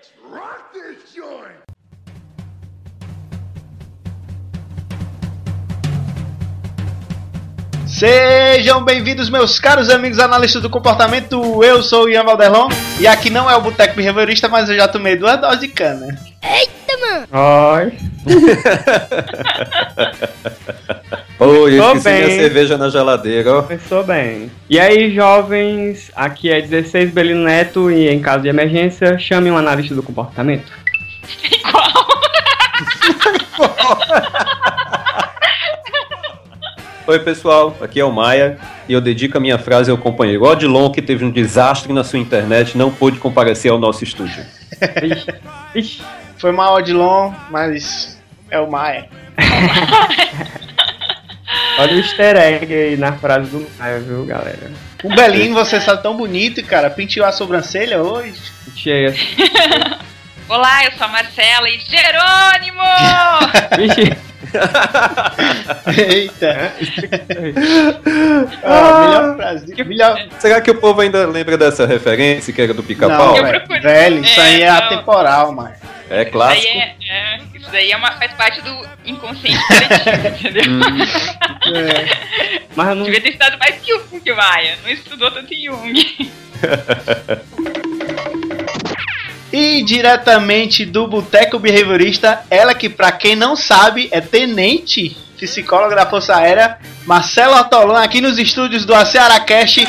Let's rock this joint! Sejam bem-vindos, meus caros amigos analistas do comportamento. Eu sou o Ian Valderlon e aqui não é o Boteco Behaviorista, mas eu já tomei duas doses de cana. Oi. Oi, eu esqueci minha bem. cerveja na geladeira, ó. Começou bem. E aí, jovens, aqui é 16 Belino Neto e em caso de emergência, chame um analista do comportamento. Oi, pessoal, aqui é o Maia e eu dedico a minha frase ao companheiro Odilon, que teve um desastre na sua internet e não pôde comparecer ao nosso estúdio. Ixi, ixi. Foi mal, Odilon, mas é o Maia. Olha o easter egg aí na frase do Maia, viu, galera? O Belinho, você sabe tão bonito, cara. Pintou a sobrancelha hoje. Cheia. Olá, eu sou a Marcela e Jerônimo! Ixi. Eita. Ah, melhor frase. Melhor... Será que o povo ainda lembra dessa referência que era do pica-pau? Eu velho, procuro- velho, isso É, aí é não. atemporal, Maia. É Isso clássico. daí, é, é, isso daí é uma, faz parte do inconsciente coletivo, entendeu? Hum, É. Mas não. Devia ter estudado mais que o Jung, que Maia. Não estudou tanto em Jung. E diretamente do Boteco Behaviorista, ela que, pra quem não sabe, é tenente psicóloga da Força Aérea, Marcelo Ortolan, aqui nos estúdios do Cearacast.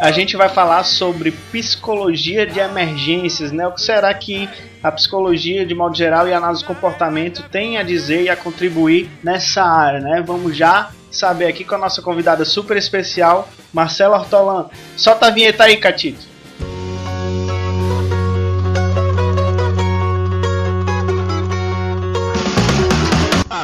A gente vai falar sobre psicologia de emergências, né? O que será que a psicologia, de modo geral, e a análise do comportamento tem a dizer e a contribuir nessa área, né? Vamos já saber aqui com a nossa convidada super especial, Marcelo Ortolan. Solta a vinheta aí, Catito.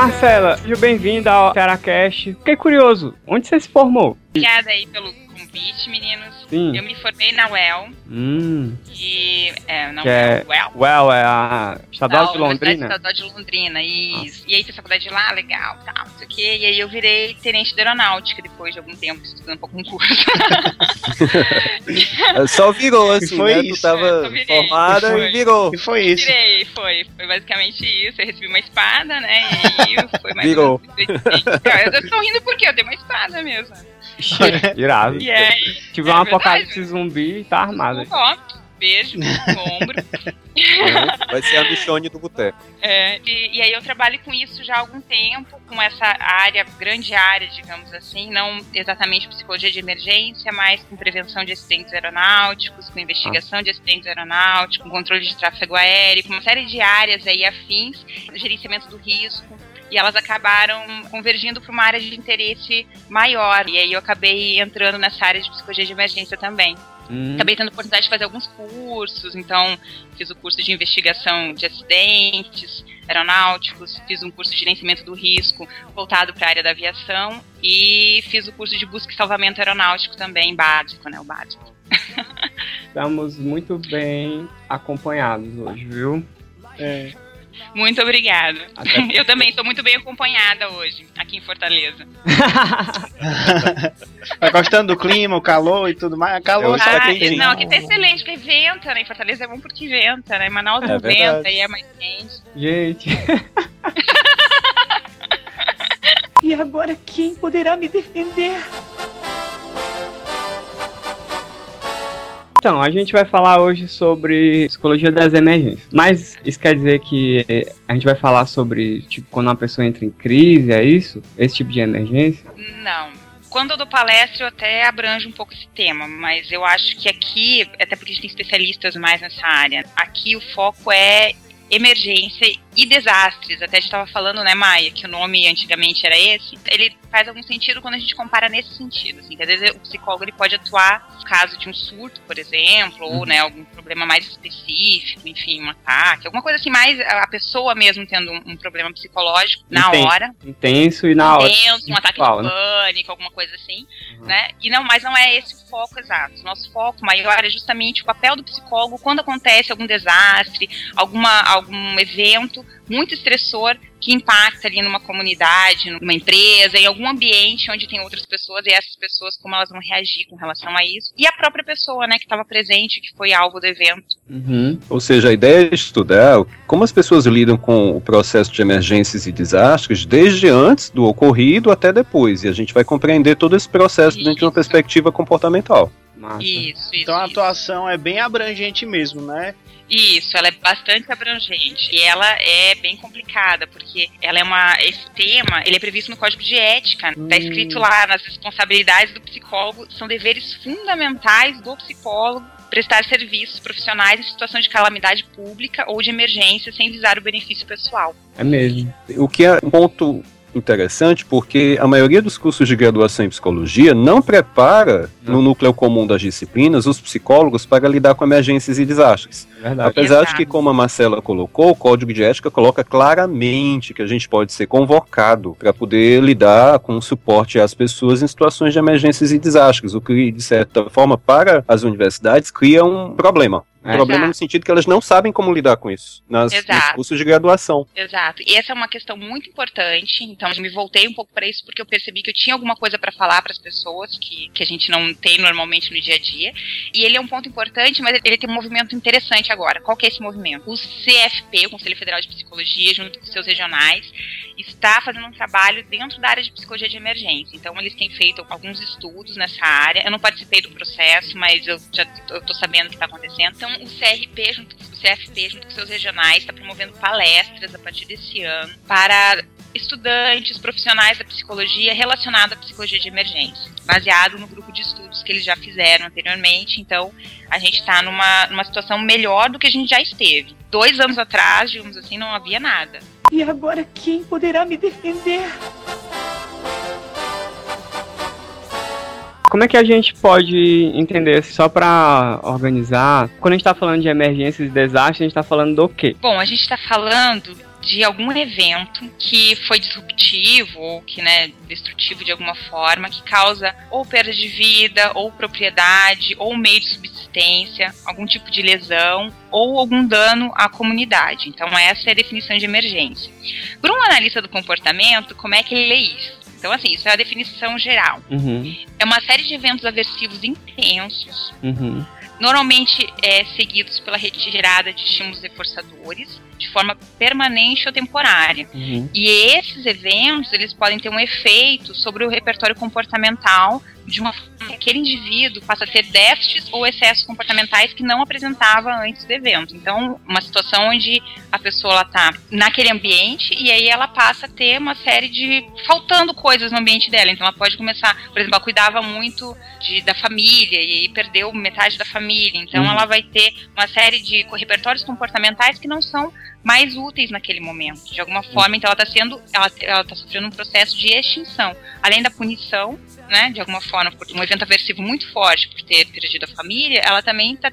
Marcela, seja bem-vinda ao Caracast. Fiquei curioso, onde você se formou? Obrigada aí pelo convite, meninos. Sim. Eu me formei na UEL Hum, e. É, não que é. UEL. Well, é a Estadual de Londrina? Estadual de Londrina, isso. E aí fiz faculdade lá, legal, tal, não sei o quê. E aí eu virei tenente de aeronáutica depois de algum tempo estudando para concurso. Só virou assim, foi né? isso. Tu tava virei. formada Foi. e virou. E foi isso. Virei, foi. Foi basicamente isso. Eu recebi uma espada, né? E aí foi mais Virou. Cara, eu tô rindo porque eu dei uma espada mesmo. Irado. E aí, Tiver É um verdade. apocalipse zumbi, tá armado. ó, beijo no ombro. É, Vai ser a Michone do boteco. É, e, e aí eu trabalho com isso já há algum tempo, com essa área, grande área, digamos assim, não exatamente psicologia de emergência, mas com prevenção de acidentes aeronáuticos, com investigação de acidentes aeronáuticos, com controle de tráfego aéreo, com uma série de áreas aí afins, gerenciamento do risco. E elas acabaram convergindo para uma área de interesse maior. E aí eu acabei entrando nessa área de psicologia de emergência também. Hum, Acabei tendo oportunidade de fazer alguns cursos, então fiz o curso de investigação de acidentes aeronáuticos, fiz um curso de gerenciamento do risco voltado para a área da aviação e fiz o curso de busca e salvamento aeronáutico também, básico, né, o básico. Estamos muito bem acompanhados hoje, viu? É. Muito obrigada. Até- Eu também sou muito bem acompanhada hoje, aqui em Fortaleza. Tá gostando do clima, o calor e tudo mais? Calor Eu só Tá Ah, quentinho. não, aqui tá excelente, porque venta, né? Em Fortaleza é bom porque venta, né? Em Manaus É venta e é mais quente. Gente. E agora quem poderá me defender? Então, a gente vai falar hoje sobre psicologia das emergências. Mas isso quer dizer que a gente vai falar sobre, tipo, quando uma pessoa entra em crise, é isso? Esse tipo de emergência? Não. Quando eu dou palestra, eu até abranjo um pouco esse tema, mas eu acho que aqui, até porque a gente tem especialistas mais nessa área, aqui o foco é emergência e desastres. Até a gente estava falando, né, Maia, que o nome antigamente era esse. Ele faz algum sentido quando a gente compara nesse sentido, assim, que às vezes o psicólogo ele pode atuar no caso de um surto, por exemplo, ou, né, algum problema mais específico, enfim, um ataque, alguma coisa assim, mais a pessoa mesmo tendo um, um problema psicológico na Intenso. hora. Intenso e na hora. Intenso, um ataque de né? pânico, alguma coisa assim, né? E não, mas não é esse o foco exato. Nosso foco maior é justamente o papel do psicólogo quando acontece algum desastre, alguma, algum evento muito estressor que impacta ali numa comunidade, numa empresa, em algum ambiente onde tem outras pessoas e essas pessoas como elas vão reagir com relação a isso. E a própria pessoa, né, que estava presente, que foi alvo do evento. Uhum. Ou seja, a ideia é estudar como as pessoas lidam com o processo de emergências e desastres desde antes do ocorrido até depois. E a gente vai compreender todo esse processo dentro de uma Isso. perspectiva comportamental. Massa. Isso, isso. Então a isso. atuação é bem abrangente mesmo, né? Isso, ela é bastante abrangente e ela é bem complicada porque ela é uma esse tema, ele é previsto no Código de Ética, Hum. tá escrito lá nas responsabilidades do psicólogo, são deveres fundamentais do psicólogo prestar serviços profissionais em situação de calamidade pública ou de emergência sem visar o benefício pessoal. É mesmo. O que é um ponto interessante porque a maioria dos cursos de graduação em psicologia não prepara no núcleo comum das disciplinas os psicólogos para lidar com emergências e desastres. É verdade. Apesar de Exato. que, como a Marcela colocou, o código de ética coloca claramente que a gente pode ser convocado para poder lidar com o suporte às pessoas em situações de emergências e desastres, o que, de certa forma, para as universidades, cria um problema. Um É. problema no Exato. sentido que elas não sabem como lidar com isso nas, nos cursos de graduação. Exato. E essa é uma questão muito importante. Então, eu me voltei um pouco para isso porque eu percebi que eu tinha alguma coisa para falar para as pessoas que, que a gente não tem normalmente no dia a dia. E ele é um ponto importante, mas ele tem um movimento interessante agora. Qual que é esse movimento? O CFP, o Conselho Federal de Psicologia, junto com seus regionais, está fazendo um trabalho dentro da área de psicologia de emergência. Então, eles têm feito alguns estudos nessa área. Eu não participei do processo, mas eu já estou sabendo o que está acontecendo. Então, o CRP, junto, o CFP, junto com seus regionais, está promovendo palestras a partir desse ano para estudantes, profissionais da psicologia relacionados à psicologia de emergência, baseado no grupo de estudos que eles já fizeram anteriormente. Então, a gente está numa, numa situação melhor do que a gente já esteve. Dois anos atrás, digamos assim, não havia nada. E agora quem poderá me defender? Como é que a gente pode entender, só pra organizar, quando a gente tá falando de emergências e desastres, a gente tá falando do quê? Bom, a gente está falando de algum evento que foi disruptivo ou que, né, destrutivo de alguma forma, que causa ou perda de vida, ou propriedade, ou meio de subsistência, algum tipo de lesão ou algum dano à comunidade. Então, essa é a definição de emergência. Para um analista do comportamento, como é que ele lê isso? Então, assim, isso é a definição geral. Uhum, É uma série de eventos aversivos intensos, uhum, normalmente é, seguidos pela retirada de estímulos reforçadores, de forma permanente ou temporária. uhum. E esses eventos, eles podem ter um efeito sobre o repertório comportamental de uma forma que aquele indivíduo passa a ter déficits ou excessos comportamentais que não apresentava antes do evento. Então, uma situação onde a pessoa está naquele ambiente e aí ela passa a ter uma série de faltando coisas no ambiente dela. Então, ela pode começar, por exemplo, ela cuidava muito de, da família e aí perdeu metade da família. Então, Uhum. ela vai ter uma série de repertórios comportamentais que não são mais úteis naquele momento. De alguma forma, então ela está sendo, ela, ela tá sofrendo um processo de extinção. Além da punição, né, de alguma forma, por um evento aversivo muito forte por ter perdido a família, ela também está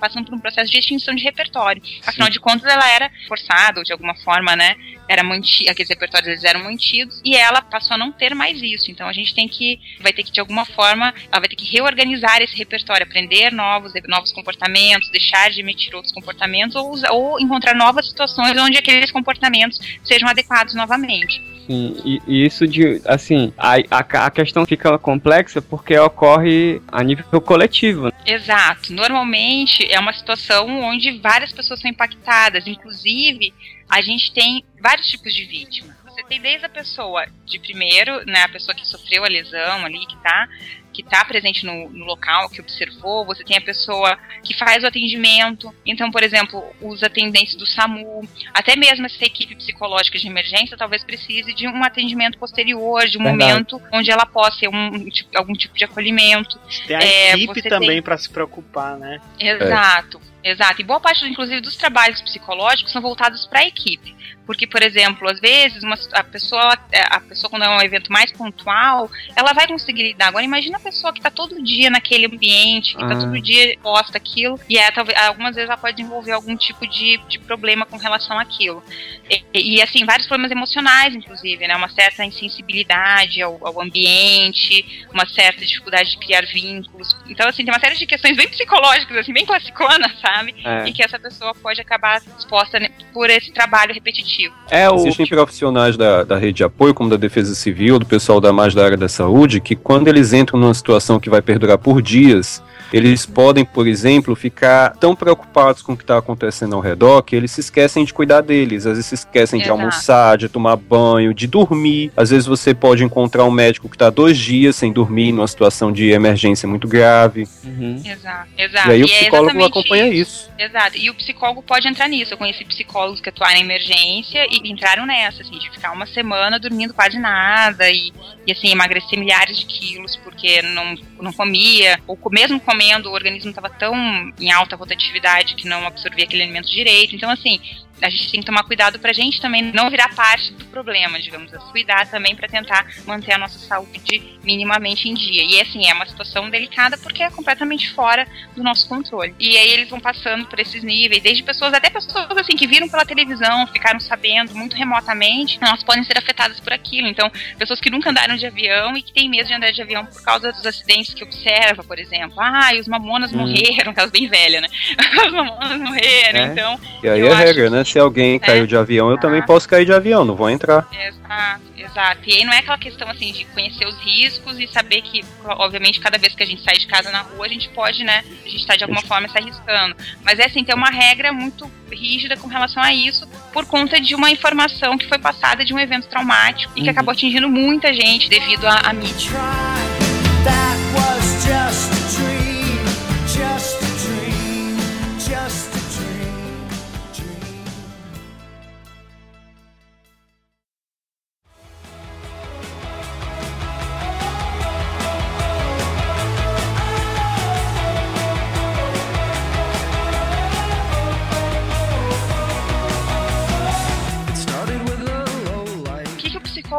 passando por um processo de extinção de repertório. Afinal de contas, ela era forçada, ou de alguma forma, né, era manti aqueles repertórios eles eram mantidos, e ela passou a não ter mais isso. Então a gente tem que, vai ter que, de alguma forma, ela vai ter que reorganizar esse repertório, aprender novos, novos comportamentos, deixar de emitir outros comportamentos, ou, ou encontrar novas situações onde aqueles comportamentos sejam adequados novamente. Sim, e, e isso de, assim, a, a, a questão fica complexa porque ocorre a nível coletivo. Exato. Normalmente é uma situação onde várias pessoas são impactadas. Inclusive, a gente tem vários tipos de vítima. Você tem desde a pessoa de primeiro, né, a pessoa que sofreu a lesão ali, que tá, que está presente no, no, local, que observou, você tem a pessoa que faz o atendimento. Então, por exemplo, os atendentes do SAMU, até mesmo essa equipe psicológica de emergência talvez precise de um atendimento posterior, de um Verdade. momento onde ela possa ter um, tipo, algum tipo de acolhimento. Tem a é, equipe também para se preocupar, né? Exato. É. Exato, e boa parte, inclusive, dos trabalhos psicológicos são voltados para a equipe. Porque, por exemplo, às vezes uma, a pessoa, é, a pessoa, quando é um evento mais pontual, ela vai conseguir lidar. Agora, imagina a pessoa que está todo dia naquele ambiente, que está ah. todo dia posta aquilo, e é, talvez, algumas vezes ela pode desenvolver algum tipo de, de problema com relação àquilo. E, e, assim, vários problemas emocionais, inclusive, né? Uma certa insensibilidade ao, ao ambiente, uma certa dificuldade de criar vínculos. Então, assim, tem uma série de questões bem psicológicas, assim, bem classiconas, sabe? sabe? É. E que essa pessoa pode acabar exposta por esse trabalho repetitivo. É, o... Existem profissionais da, da rede de apoio, como da Defesa Civil, do pessoal da mais da área da saúde, que quando eles entram numa situação que vai perdurar por dias, eles podem, por exemplo, ficar tão preocupados com o que está acontecendo ao redor que eles se esquecem de cuidar deles. Às vezes se esquecem Exato. de almoçar, de tomar banho, de dormir. Às vezes você pode encontrar um médico que está dois dias sem dormir, numa situação de emergência muito grave. Uhum. Exato, exato. E aí e o é psicólogo é acompanha isso. isso. Exato. E o psicólogo pode entrar nisso. Eu conheci psicólogos que atuaram em emergência e entraram nessa, assim, de ficar uma semana dormindo quase nada e, e assim, emagrecer milhares de quilos porque não, não comia, ou mesmo comendo comendo, o organismo estava tão em alta rotatividade que não absorvia aquele alimento direito. Então, assim, a gente tem que tomar cuidado para a gente também não virar parte do problema, digamos assim. Cuidar também para tentar manter a nossa saúde minimamente em dia. E assim, é uma situação delicada porque é completamente fora do nosso controle. E aí eles vão passando por esses níveis, desde pessoas, até pessoas assim que viram pela televisão, ficaram sabendo muito remotamente, elas podem ser afetadas por aquilo. Então, pessoas que nunca andaram de avião e que têm medo de andar de avião por causa dos acidentes que observa, por exemplo. Ah, e os mamonas hum. morreram, aquelas bem velhas, né? os mamonas morreram, é. então. E aí é regra, né? Se alguém caiu é. de avião, eu também posso cair de avião, não vou entrar. Exato, exato. E aí não é aquela questão assim de conhecer os riscos e saber que, obviamente, cada vez que a gente sai de casa na rua, a gente pode, né? A gente tá de alguma forma se arriscando. Mas é assim, ter uma regra muito rígida com relação a isso, por conta de uma informação que foi passada de um evento traumático e que uhum. acabou atingindo muita gente devido à mídia.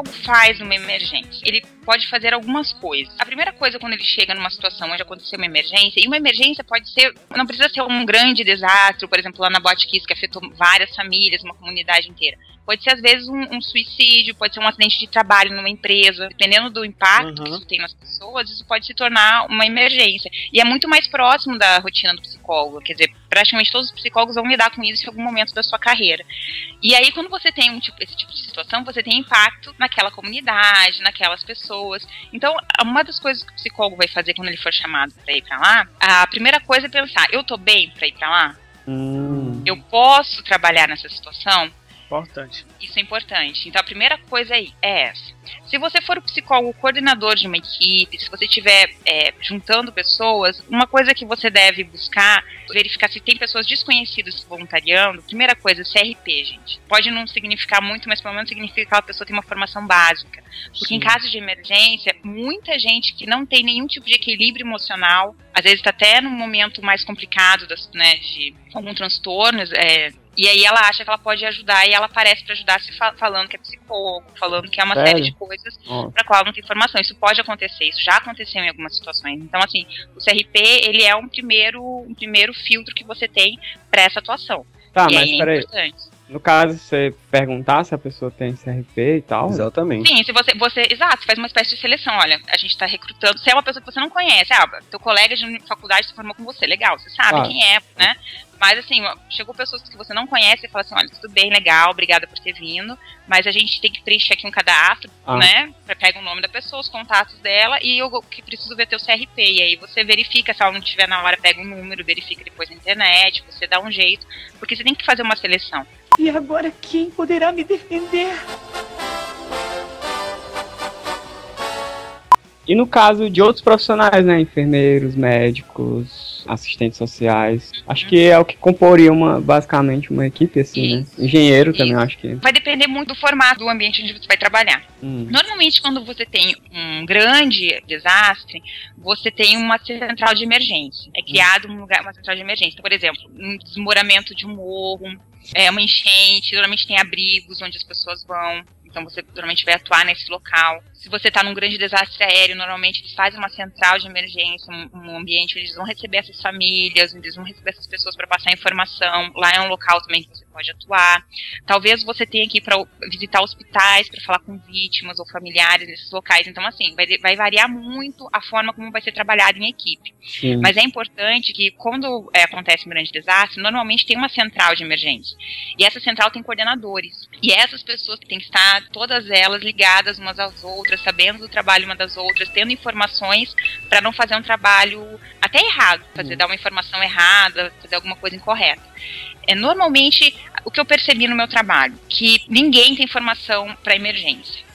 Psicólogo faz numa emergência? Ele pode fazer algumas coisas. A primeira coisa, quando ele chega numa situação onde aconteceu uma emergência, e uma emergência pode ser, não precisa ser um grande desastre, por exemplo, lá na Botkiss, que afetou várias famílias, uma comunidade inteira. Pode ser, às vezes, um, um, suicídio, pode ser um acidente de trabalho numa empresa. Dependendo do impacto uhum. que isso tem nas pessoas, isso pode se tornar uma emergência. E é muito mais próximo da rotina do psicólogo. Quer dizer, praticamente todos os psicólogos vão lidar com isso em algum momento da sua carreira. E aí, quando você tem um tipo, esse tipo de situação, você tem impacto naquela comunidade, naquelas pessoas. Então, uma das coisas que o psicólogo vai fazer quando ele for chamado para ir para lá, a primeira coisa é pensar: eu tô bem para ir para lá? Hum. Eu posso trabalhar nessa situação? Importante. Isso é importante. Então a primeira coisa aí é essa. Se você for o psicólogo coordenador de uma equipe, se você estiver é, juntando pessoas, uma coisa que você deve buscar, verificar se tem pessoas desconhecidas voluntariando. Primeira coisa, CRP, gente. Pode não significar muito, mas pelo menos significa que aquela pessoa tem uma formação básica. Porque Sim. em caso de emergência, muita gente que não tem nenhum tipo de equilíbrio emocional, às vezes está até num momento mais complicado das, né, de algum transtorno, é, e aí ela acha que ela pode ajudar e ela aparece para ajudar se fa falando que é psicólogo, falando que é uma Sério? série de coisas oh. para qual ela não tem informação. Isso pode acontecer, isso já aconteceu em algumas situações. Então, assim, o CRP, ele é um primeiro, um primeiro filtro que você tem para essa atuação. Tá, e mas é peraí. Importante. No caso, você perguntar se a pessoa tem CRP e tal. Exatamente. Sim, se você, você. Exato, você faz uma espécie de seleção. Olha, a gente está recrutando. Se é uma pessoa que você não conhece, ah, teu colega de faculdade se formou com você, legal, você sabe ah. quem é, né? Mas assim, chegou pessoas que você não conhece e fala assim, olha, tudo bem, legal, obrigada por ter vindo, mas a gente tem que preencher aqui um cadastro, ah. né? Pega o nome da pessoa, os contatos dela e eu que preciso ver teu CRP. E aí você verifica, se ela não tiver na hora, pega um número, verifica depois na internet, você dá um jeito, porque você tem que fazer uma seleção. E agora quem poderá me defender? E no caso de outros profissionais, né? Enfermeiros, médicos, assistentes sociais. Acho que é o que comporia uma, basicamente uma equipe, assim, né? Engenheiro também, acho que. Vai depender muito do formato do ambiente onde você vai trabalhar. Hum. Normalmente, quando você tem um grande desastre, você tem uma central de emergência. É criado um lugar, uma central de emergência. Por exemplo, um desmoramento de um morro, é, uma enchente, normalmente tem abrigos onde as pessoas vão. Então você normalmente vai atuar nesse local. Se você está num grande desastre aéreo, normalmente eles fazem uma central de emergência, um, um ambiente onde eles vão receber essas famílias, eles vão receber essas pessoas para passar informação. Lá é um local também que você pode atuar. Talvez você tenha que ir para visitar hospitais para falar com vítimas ou familiares nesses locais. Então, assim, vai, vai variar muito a forma como vai ser trabalhado em equipe. Sim. Mas é importante que quando é, acontece um grande desastre, normalmente tem uma central de emergência. E essa central tem coordenadores. E essas pessoas têm que estar, todas elas, ligadas umas às outras, sabendo do trabalho uma das outras, tendo informações para não fazer um trabalho até errado, fazer dar uma informação errada, fazer alguma coisa incorreta. É, normalmente, o que eu percebi no meu trabalho, que ninguém tem formação para emergência.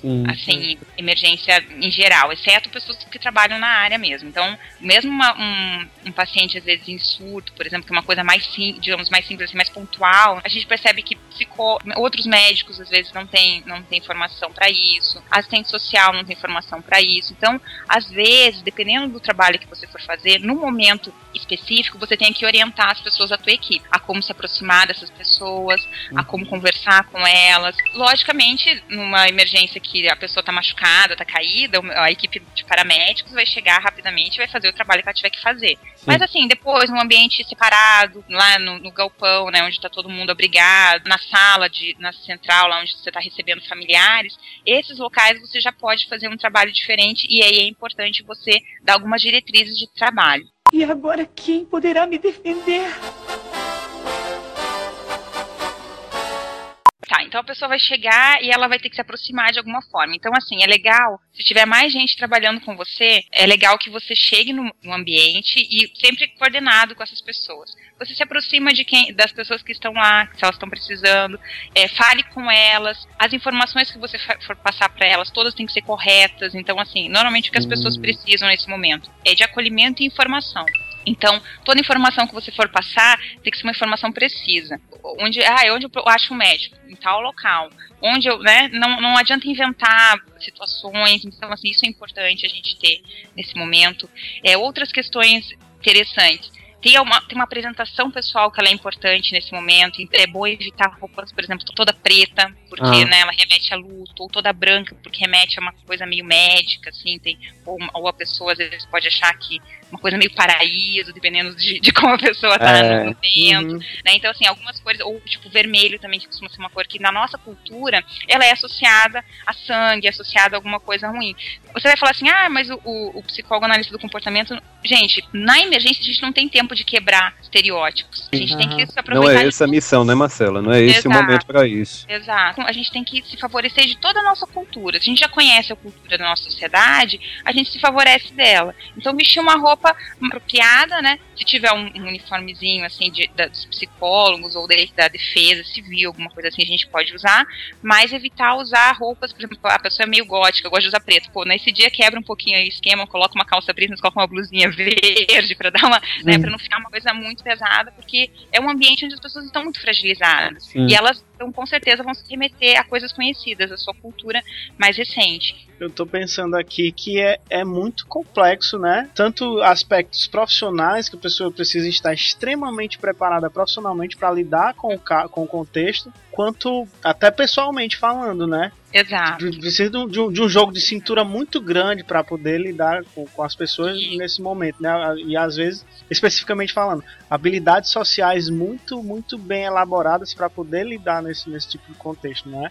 Sim. Assim, emergência em geral, exceto pessoas que trabalham na área mesmo. Então, mesmo uma- um, um paciente, às vezes, em surto, por exemplo, que é uma coisa mais, digamos, mais simples, assim, mais pontual, a gente percebe que psicó outros médicos, às vezes, não têm não tem formação para isso, assistente social não tem formação para isso. Então, às vezes, dependendo do trabalho que você for fazer, no momento específico, você tem que orientar as pessoas da tua equipe, a como se aproximar dessas pessoas, a como conversar com elas. Logicamente, numa emergência que a pessoa tá machucada, tá caída, a equipe de paramédicos vai chegar rapidamente e vai fazer o trabalho que ela tiver que fazer. Mas assim, depois, num ambiente separado, lá no, no galpão, né, onde tá todo mundo abrigado, na sala, de, na central, lá onde você tá recebendo familiares, esses locais você já pode fazer um trabalho diferente e aí é importante você dar algumas diretrizes de trabalho. E agora quem poderá me defender? Tá, então a pessoa vai chegar e ela vai ter que se aproximar de alguma forma. Então, assim, é legal, se tiver mais gente trabalhando com você, é legal que você chegue no, no ambiente e sempre coordenado com essas pessoas. Você se aproxima de quem, das pessoas que estão lá, se elas estão precisando, é, fale com elas. As informações que você for passar para elas, todas têm que ser corretas. Então, assim, normalmente o que as pessoas precisam nesse momento é de acolhimento e informação. Então, toda informação que você for passar tem que ser uma informação precisa. Onde, ah, onde eu acho um médico? Em tal local. Onde eu, né, não, não adianta inventar situações, então, assim, isso é importante a gente ter nesse momento. É, outras questões interessantes. Tem uma, tem uma apresentação pessoal que ela é importante nesse momento. É bom evitar roupas, por exemplo, toda preta, porque Ah. né, ela remete a luto, ou toda branca, porque remete a uma coisa meio médica, assim, tem, ou, ou a pessoa às vezes pode achar que uma coisa meio paraíso, dependendo de, de como a pessoa tá É. no momento Uhum. né? Então, assim, algumas cores, ou tipo vermelho também, que costuma ser uma cor que na nossa cultura ela é associada a sangue, é associada a alguma coisa ruim. Você vai falar assim, ah, mas o, o, o psicólogo analista do comportamento. Gente, na emergência a gente não tem tempo de quebrar estereótipos. A gente tem que se Não aproveitar é de essa a missão, né, Marcela? Não é esse o Exato. momento para isso. Exato. A gente tem que se favorecer de toda a nossa cultura. Se a gente já conhece a cultura da nossa sociedade, a gente se favorece dela. Então, vestir uma roupa apropriada, né? Se tiver um, um uniformezinho, assim, de, da- dos psicólogos ou da, da defesa civil, alguma coisa assim, a gente pode usar. Mas evitar usar roupas, por exemplo, a pessoa é meio gótica, gosta de usar preto. Pô, nesse dia quebra um pouquinho o esquema, coloca uma calça preta, coloca uma blusinha verde pra dar uma, né, pra não ficar uma coisa muito pesada, porque é um ambiente onde as pessoas estão muito fragilizadas. Sim. E elas, então, com certeza, vão se remeter a coisas conhecidas, a sua cultura mais recente. Eu tô pensando aqui que é, é muito complexo, né? Tanto aspectos profissionais, que a pessoa precisa estar extremamente preparada profissionalmente para lidar com o, com o contexto, quanto até pessoalmente falando, né? Exato. Precisa de um, de um- de um jogo de cintura muito grande para poder lidar com, com as pessoas nesse momento, né? E às vezes, especificamente falando, habilidades sociais muito, muito bem elaboradas para poder lidar nesse, nesse tipo de contexto, né?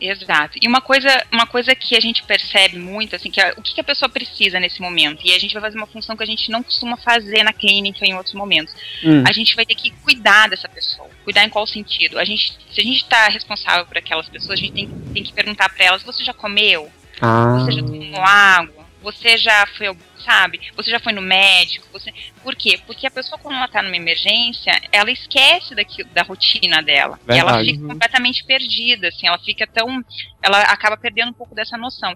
Exato. E uma coisa, uma coisa que a gente percebe muito, assim, que é, o que, que a pessoa precisa nesse momento? E a gente vai fazer uma função que a gente não costuma fazer na clínica em outros momentos. Hum. A gente vai ter que cuidar dessa pessoa. Cuidar em qual sentido? A gente, se a gente está responsável por aquelas pessoas, a gente tem, tem que perguntar para elas: você já comeu? Ah, Você já tomou água? Você já foi, ao- sabe? Você já foi no médico? Você... Por quê? Porque a pessoa, quando ela tá numa emergência, ela esquece daquilo, da rotina dela. E ela Verdade. fica completamente perdida, assim, ela fica tão. Ela acaba perdendo um pouco dessa noção.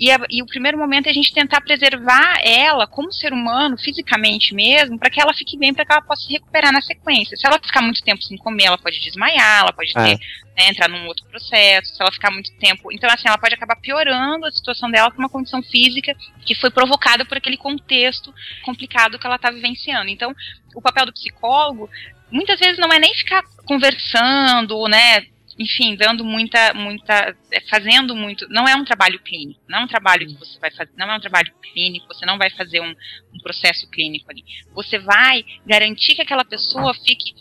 E, a, e o primeiro momento é a gente tentar preservar ela como ser humano, fisicamente mesmo, para que ela fique bem, para que ela possa se recuperar na sequência. Se ela ficar muito tempo sem comer, ela pode desmaiar, ela pode ter, é. né, entrar num outro processo. Se ela ficar muito tempo, então assim, ela pode acabar piorando a situação dela com uma condição física que foi provocada por aquele contexto complicado que ela está vivenciando. Então, o papel do psicólogo muitas vezes não é nem ficar conversando, né, enfim, dando muita, muita, é, fazendo muito, não é um trabalho clínico, não é um trabalho que você vai fazer, não é um trabalho clínico, você não vai fazer um, um processo clínico ali. Você vai garantir que aquela pessoa fique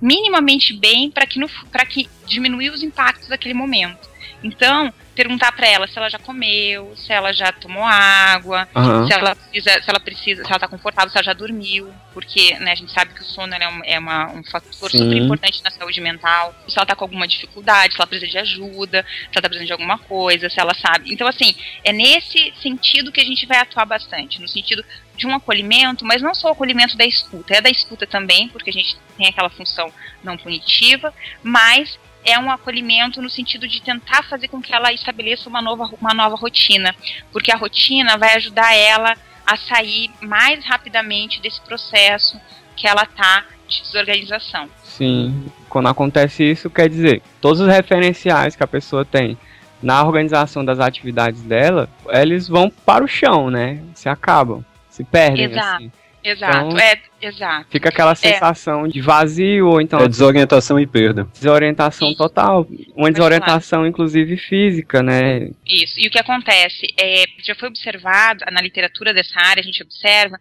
minimamente bem para que, que diminuir os impactos daquele momento. Então, perguntar para ela se ela já comeu, se ela já tomou água, uhum. se ela precisa, se ela precisa, se ela tá confortável, se ela já dormiu, porque né, a gente sabe que o sono é, um, é uma, um fator Sim. super importante na saúde mental. Se ela tá com alguma dificuldade, se ela precisa de ajuda, se ela tá precisando de alguma coisa, se ela sabe. Então, assim, é nesse sentido que a gente vai atuar bastante, no sentido de um acolhimento, mas não só o acolhimento da escuta, é da escuta também, porque a gente tem aquela função não punitiva, mas é um acolhimento no sentido de tentar fazer com que ela estabeleça uma nova, uma nova rotina, porque a rotina vai ajudar ela a sair mais rapidamente desse processo que ela tá de desorganização. Sim, quando acontece isso, quer dizer, todos os referenciais que a pessoa tem na organização das atividades dela, eles vão para o chão, né? Se acabam, se perdem. Exato. Assim. Exato, então, é, exato. Fica aquela é. sensação é. de vazio, ou então. É desorientação e perda. Desorientação Isso. total. Uma desorientação, inclusive, física, né? Isso. E o que acontece? É, já foi observado na literatura dessa área, a gente observa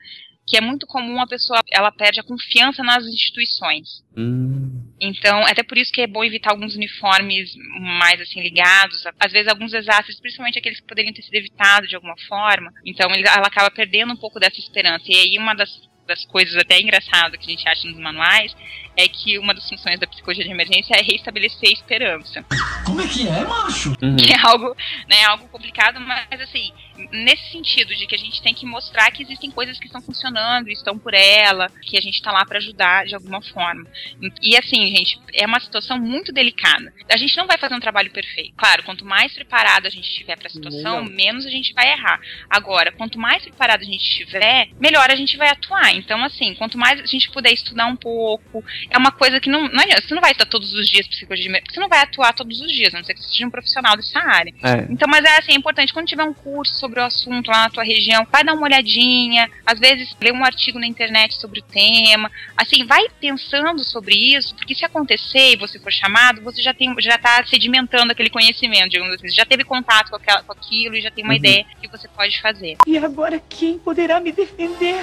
que é muito comum a pessoa ela perde a confiança nas instituições. Hum. Então, até por isso que é bom evitar alguns uniformes mais assim ligados, às vezes alguns desastres, principalmente aqueles que poderiam ter sido evitados de alguma forma. Então, ela acaba perdendo um pouco dessa esperança. E aí uma das das coisas até engraçadas que a gente acha nos manuais é que uma das funções da psicologia de emergência é restabelecer a esperança. Como é que é, macho? Uhum. Que é algo, né, algo complicado, mas assim, nesse sentido de que a gente tem que mostrar que existem coisas que estão funcionando, estão por ela, que a gente está lá para ajudar de alguma forma. E assim, gente, é uma situação muito delicada. A gente não vai fazer um trabalho perfeito. Claro, quanto mais preparado a gente estiver para a situação, menos a gente vai errar. Agora, quanto mais preparado a gente estiver, melhor a gente vai atuar. Então, assim, quanto mais a gente puder estudar um pouco, é uma coisa que não, não adianta. Você não vai estar todos os dias psicologia, porque você não vai atuar todos os dias, a não ser que você seja um profissional dessa área. É. Então, mas é assim, é importante, quando tiver um curso sobre o assunto lá na tua região, vai dar uma olhadinha, às vezes lê um artigo na internet sobre o tema, assim, vai pensando sobre isso, porque se acontecer e você for chamado, você já tem, já tá sedimentando aquele conhecimento, digamos assim, já teve contato com, aquela, com aquilo e já tem uma uhum. ideia que você pode fazer. E agora quem poderá me defender?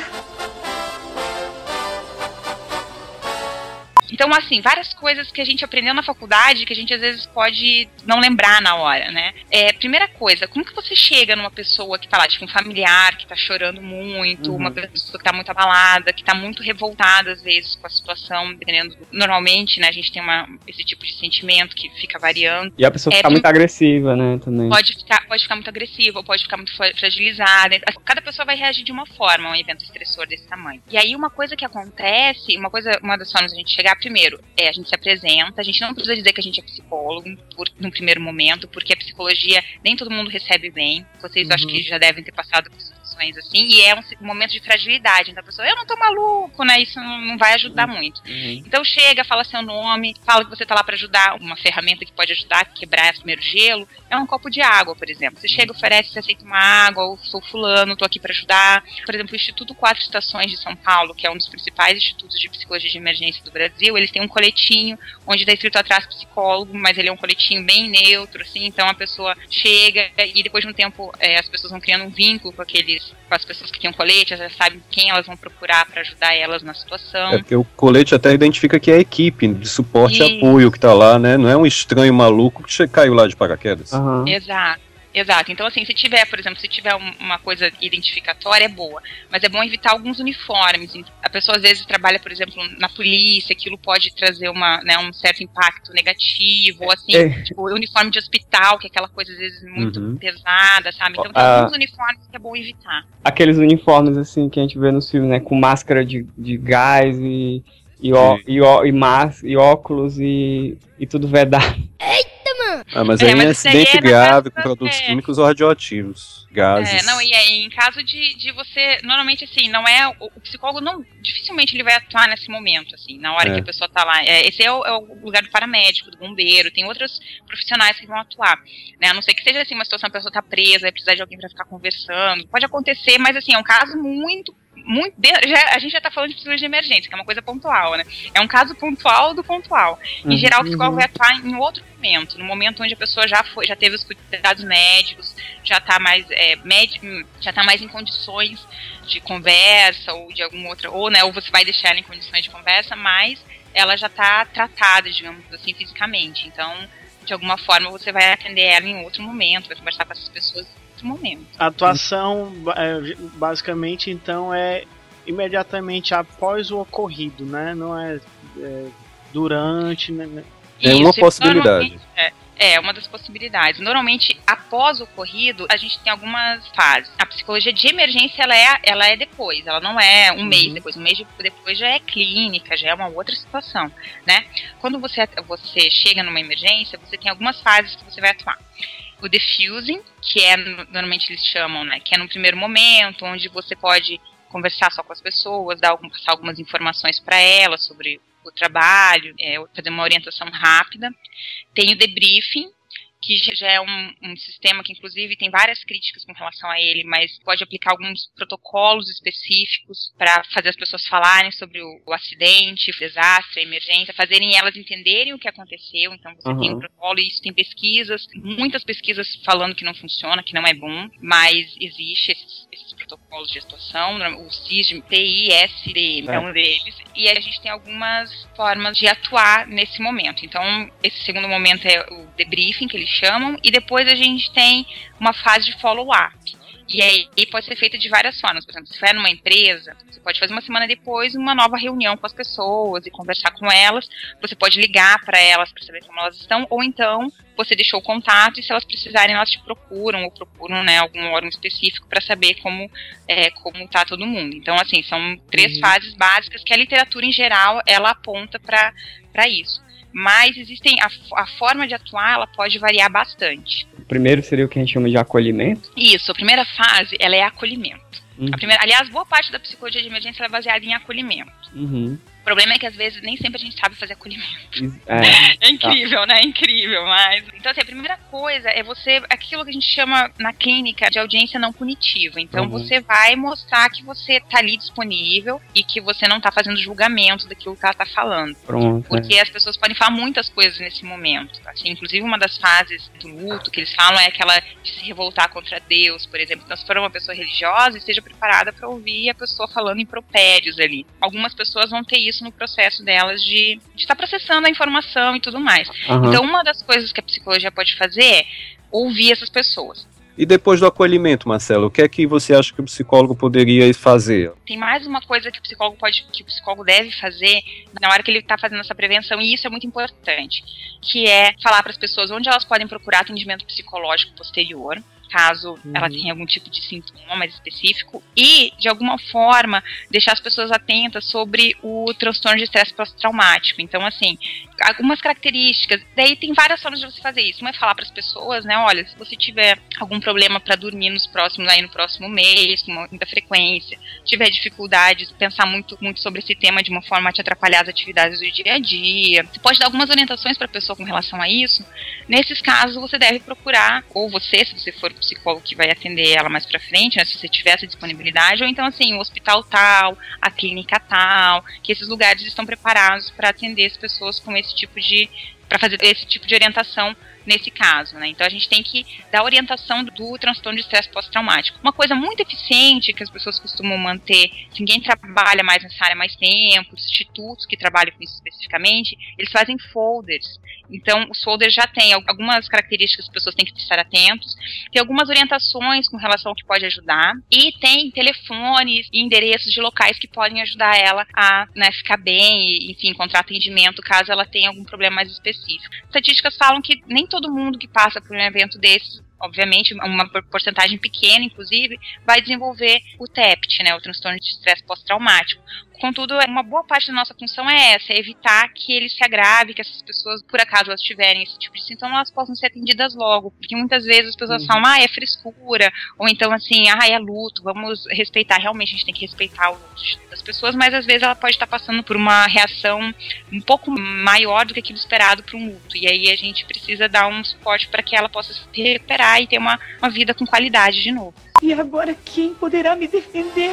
Então, assim, várias coisas que a gente aprendeu na faculdade que a gente às vezes pode não lembrar na hora, né? É, primeira coisa, como que você chega numa pessoa que tá lá, tipo, um familiar que tá chorando muito, uhum. uma pessoa que tá muito abalada, que tá muito revoltada às vezes com a situação, dependendo. Normalmente, né, a gente tem uma, esse tipo de sentimento que fica variando. E a pessoa é, fica muito agressiva, né, também. Pode ficar, pode ficar muito agressiva, pode ficar muito fragilizada. Cada pessoa vai reagir de uma forma a um evento estressor desse tamanho. E aí, uma coisa que acontece, uma coisa, uma das formas de a gente chegar primeiro, é a gente se apresenta, a gente não precisa dizer que a gente é psicólogo por, num primeiro momento, porque a psicologia nem todo mundo recebe bem. Vocês uhum. acho que já devem ter passado por situações assim, e é um, um, momento de fragilidade. Então a pessoa, eu não tô maluco, né? Isso não, não vai ajudar uhum. muito. Uhum. Então chega, fala seu nome, fala que você tá lá para ajudar, uma ferramenta que pode ajudar a quebrar esse primeiro gelo, é um copo de água, por exemplo. Você chega, oferece, você aceita uma água, ou sou fulano, tô aqui para ajudar. Por exemplo, o Instituto Quatro Estações de São Paulo, que é um dos principais institutos de psicologia de emergência do Brasil, eles têm um coletinho onde está escrito atrás psicólogo, mas ele é um coletinho bem neutro, assim, então a pessoa chega e depois de um tempo é, as pessoas vão criando um vínculo com aqueles com as pessoas que têm um colete, já sabem quem elas vão procurar para ajudar elas na situação. É porque o colete até identifica que é a equipe de suporte e apoio que tá lá, né? Não é um estranho maluco que caiu lá de paraquedas. Uhum. Exato. Exato. Então, assim, se tiver, por exemplo, se tiver uma coisa identificatória, é boa. Mas é bom evitar alguns uniformes. A pessoa, às vezes, trabalha, por exemplo, na polícia, aquilo pode trazer uma, né, um certo impacto negativo. Ou, assim, é. tipo, o uniforme de hospital, que é aquela coisa, às vezes, muito uhum. pesada, sabe? Então, tem ah, alguns uniformes que é bom evitar. Aqueles uniformes, assim, que a gente vê nos filmes, né? Com máscara de, de gás e... E, ó, e, ó, e, mas, e óculos e, e tudo vedado. Eita, Ah, mas É, aí é mas aí acidente é grave com produtos é. químicos ou radioativos. Gases. É, não, e aí, em caso de, de você, normalmente assim, não é, o, o psicólogo não, dificilmente ele vai atuar nesse momento, assim, na hora É. que a pessoa tá lá, É, esse é o, é o lugar do paramédico, do bombeiro, tem outros profissionais que vão atuar, né, a não ser que seja assim, uma situação, a pessoa tá presa, vai precisar de alguém pra ficar conversando, pode acontecer, mas assim, é um caso muito muito já- a gente já tá falando de psicologia de emergência, que é uma coisa pontual, né? É um caso pontual do pontual. Em geral, o psicólogo vai atuar em outro momento, no momento onde a pessoa já foi, já teve os cuidados médicos, já tá mais é, hum, já tá mais em condições de conversa ou de alguma outra, ou né, ou você vai deixar ela em condições de conversa, mas ela já tá tratada, digamos assim, fisicamente. Então, de alguma forma você vai atender ela em outro momento, vai conversar com essas pessoas momento. A atuação, é, basicamente, então, é imediatamente após o ocorrido, né? Não é, é durante, né? né? É uma Isso, possibilidade. normalmente- É, é uma das possibilidades. Normalmente, após o ocorrido, a gente tem algumas fases. A psicologia de emergência, ela é, ela é depois, ela não é um mês depois. Um mês de- depois já é clínica, já é uma outra situação, né? Quando você, você chega numa emergência, você tem algumas fases que você vai atuar. O diffusing, que é, no- normalmente eles chamam, né? Que é no primeiro momento, onde você pode conversar só com as pessoas, dar algum, passar algumas informações para elas sobre o trabalho, é, fazer uma orientação rápida. Tem o debriefing, que já é um, um sistema que, inclusive, tem várias críticas com relação a ele, mas pode aplicar alguns protocolos específicos para fazer as pessoas falarem sobre o, o acidente, o desastre, a emergência, fazerem elas entenderem o que aconteceu. Então, você tem um Uhum. protocolo e isso tem pesquisas, muitas pesquisas falando que não funciona, que não é bom, mas existe esses, esses protocolos de atuação, o CISM, TISD é É. um deles, e a gente tem algumas formas de atuar nesse momento. Então, esse segundo momento é o debriefing, que eles chamam, e depois a gente tem uma fase de follow-up. E aí pode ser feita de várias formas. Por exemplo, se for numa empresa, você pode fazer uma semana depois uma nova reunião com as pessoas e conversar com elas. Você pode ligar para elas para saber como elas estão, ou então você deixou o contato e se elas precisarem elas te procuram ou procuram né, algum órgão específico para saber como é, como tá todo mundo. Então assim são três Uhum. fases básicas que a literatura em geral ela aponta para para isso. Mas existem a, a forma de atuar ela pode variar bastante. O primeiro seria o que a gente chama de acolhimento. Isso, a primeira fase ela é acolhimento. Uhum. A primeira, aliás, boa parte da psicologia de emergência é baseada em acolhimento. Uhum. O problema é que às vezes nem sempre a gente sabe fazer acolhimento. É, É incrível, né? É incrível, mas. Então, assim, a primeira coisa é você. Aquilo que a gente chama na clínica de audiência não punitiva. Então, Uhum. você vai mostrar que você tá ali disponível e que você não tá fazendo julgamento daquilo que ela tá falando. pronto. é. Porque as pessoas podem falar muitas coisas nesse momento. Assim, inclusive, uma das fases do luto que eles falam é aquela de se revoltar contra Deus, por exemplo. Então, se for uma pessoa religiosa, esteja preparada para ouvir a pessoa falando em propérios ali. Algumas pessoas vão ter isso no processo delas de estar processando a informação e tudo mais. Aham. Então, uma das coisas que a psicologia pode fazer é ouvir essas pessoas. E depois do acolhimento, Marcelo, o que é que você acha que o psicólogo poderia fazer? Tem mais uma coisa que o psicólogo pode, que o psicólogo deve fazer na hora que ele está fazendo essa prevenção, e isso é muito importante, que é falar para as pessoas onde elas podem procurar atendimento psicológico posterior, caso ela tenha algum tipo de sintoma mais específico, e, de alguma forma, deixar as pessoas atentas sobre o transtorno de estresse pós-traumático. Então, assim, algumas características. Daí tem várias formas de você fazer isso. Uma é falar para as pessoas, né? Olha, se você tiver algum problema para dormir nos próximos, aí no próximo mês, com muita frequência, tiver dificuldades, pensar muito, muito sobre esse tema de uma forma a te atrapalhar as atividades do dia a dia. Você pode dar algumas orientações para a pessoa com relação a isso. Nesses casos, você deve procurar, ou você, se você for psicólogo que vai atender ela mais para frente, né? Se você tiver essa disponibilidade, ou então, assim, o hospital tal, a clínica tal, que esses lugares estão preparados para atender as pessoas com esse tipo de. para fazer esse tipo de orientação nesse caso, né? Então a gente tem que dar orientação do transtorno de estresse pós-traumático. Uma coisa muito eficiente que as pessoas costumam manter, se ninguém trabalha mais nessa área mais tempo, os institutos que trabalham com isso especificamente, eles fazem folders. Então, os folders já têm algumas características que as pessoas têm que estar atentos, tem algumas orientações com relação ao que pode ajudar, e tem telefones e endereços de locais que podem ajudar ela a né, ficar bem e, enfim, encontrar atendimento caso ela tenha algum problema mais específico. Estatísticas falam que nem todo mundo que passa por um evento desses obviamente, uma porcentagem pequena, inclusive, vai desenvolver o TEPT, né, o transtorno de estresse pós-traumático. Contudo, uma boa parte da nossa função é essa, é evitar que ele se agrave, que essas pessoas, por acaso elas tiverem esse tipo de sintoma, elas possam ser atendidas logo. Porque muitas vezes as pessoas uhum. falam, ah, é frescura, ou então assim, ah, é luto, vamos respeitar. Realmente a gente tem que respeitar o luto das pessoas, mas às vezes ela pode estar passando por uma reação um pouco maior do que aquilo esperado para um luto. E aí a gente precisa dar um suporte para que ela possa se recuperar e ter uma, uma vida com qualidade de novo. E agora quem poderá me defender?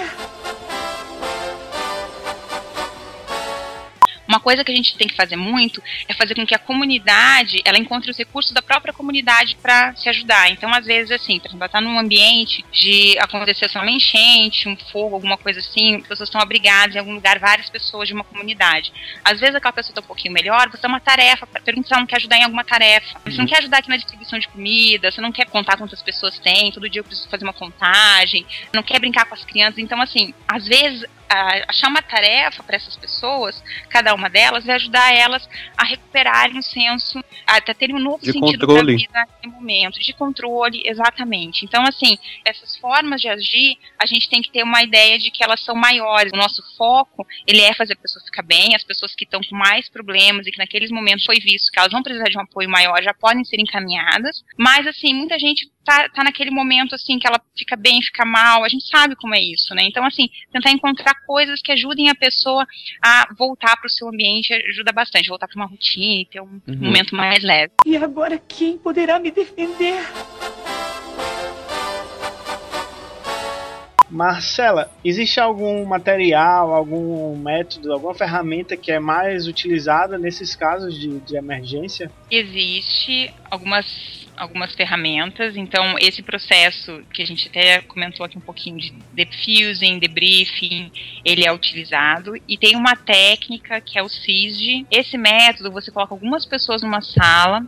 Coisa que a gente tem que fazer muito é fazer com que a comunidade ela encontre os recursos da própria comunidade para se ajudar. Então, às vezes, assim, por exemplo, tá num ambiente de acontecer só uma enchente, um fogo, alguma coisa assim, as pessoas estão abrigadas em algum lugar, várias pessoas de uma comunidade. Às vezes aquela pessoa está um pouquinho melhor, você dá uma tarefa, pergunta se ela não quer ajudar em alguma tarefa. Você não quer ajudar aqui na distribuição de comida, você não quer contar quantas pessoas tem, todo dia eu preciso fazer uma contagem, não quer brincar com as crianças. Então, assim, às vezes achar uma tarefa para essas pessoas, cada uma delas, e ajudar elas a recuperarem um senso, a terem um novo de sentido controle. da vida naquele momento, de controle, exatamente. Então, assim, essas formas de agir, a gente tem que ter uma ideia de que elas são maiores. O nosso foco, ele é fazer a pessoa ficar bem, as pessoas que estão com mais problemas e que naqueles momentos foi visto que elas vão precisar de um apoio maior, já podem ser encaminhadas, mas, assim, muita gente tá, tá naquele momento, assim, que ela fica bem, fica mal, a gente sabe como é isso, né? Então, assim, tentar encontrar coisas que ajudem a pessoa a voltar para o seu ambiente ajuda bastante, voltar para uma rotina, ter um uhum. momento mais leve. E agora quem poderá me defender? Marcela, existe algum material, algum método, alguma ferramenta que é mais utilizada nesses casos de, de emergência? Existe algumas algumas ferramentas. Então, esse processo que a gente até comentou aqui um pouquinho de defusing, debriefing, ele é utilizado. E tem uma técnica que é o CISD. Esse método, você coloca algumas pessoas numa sala,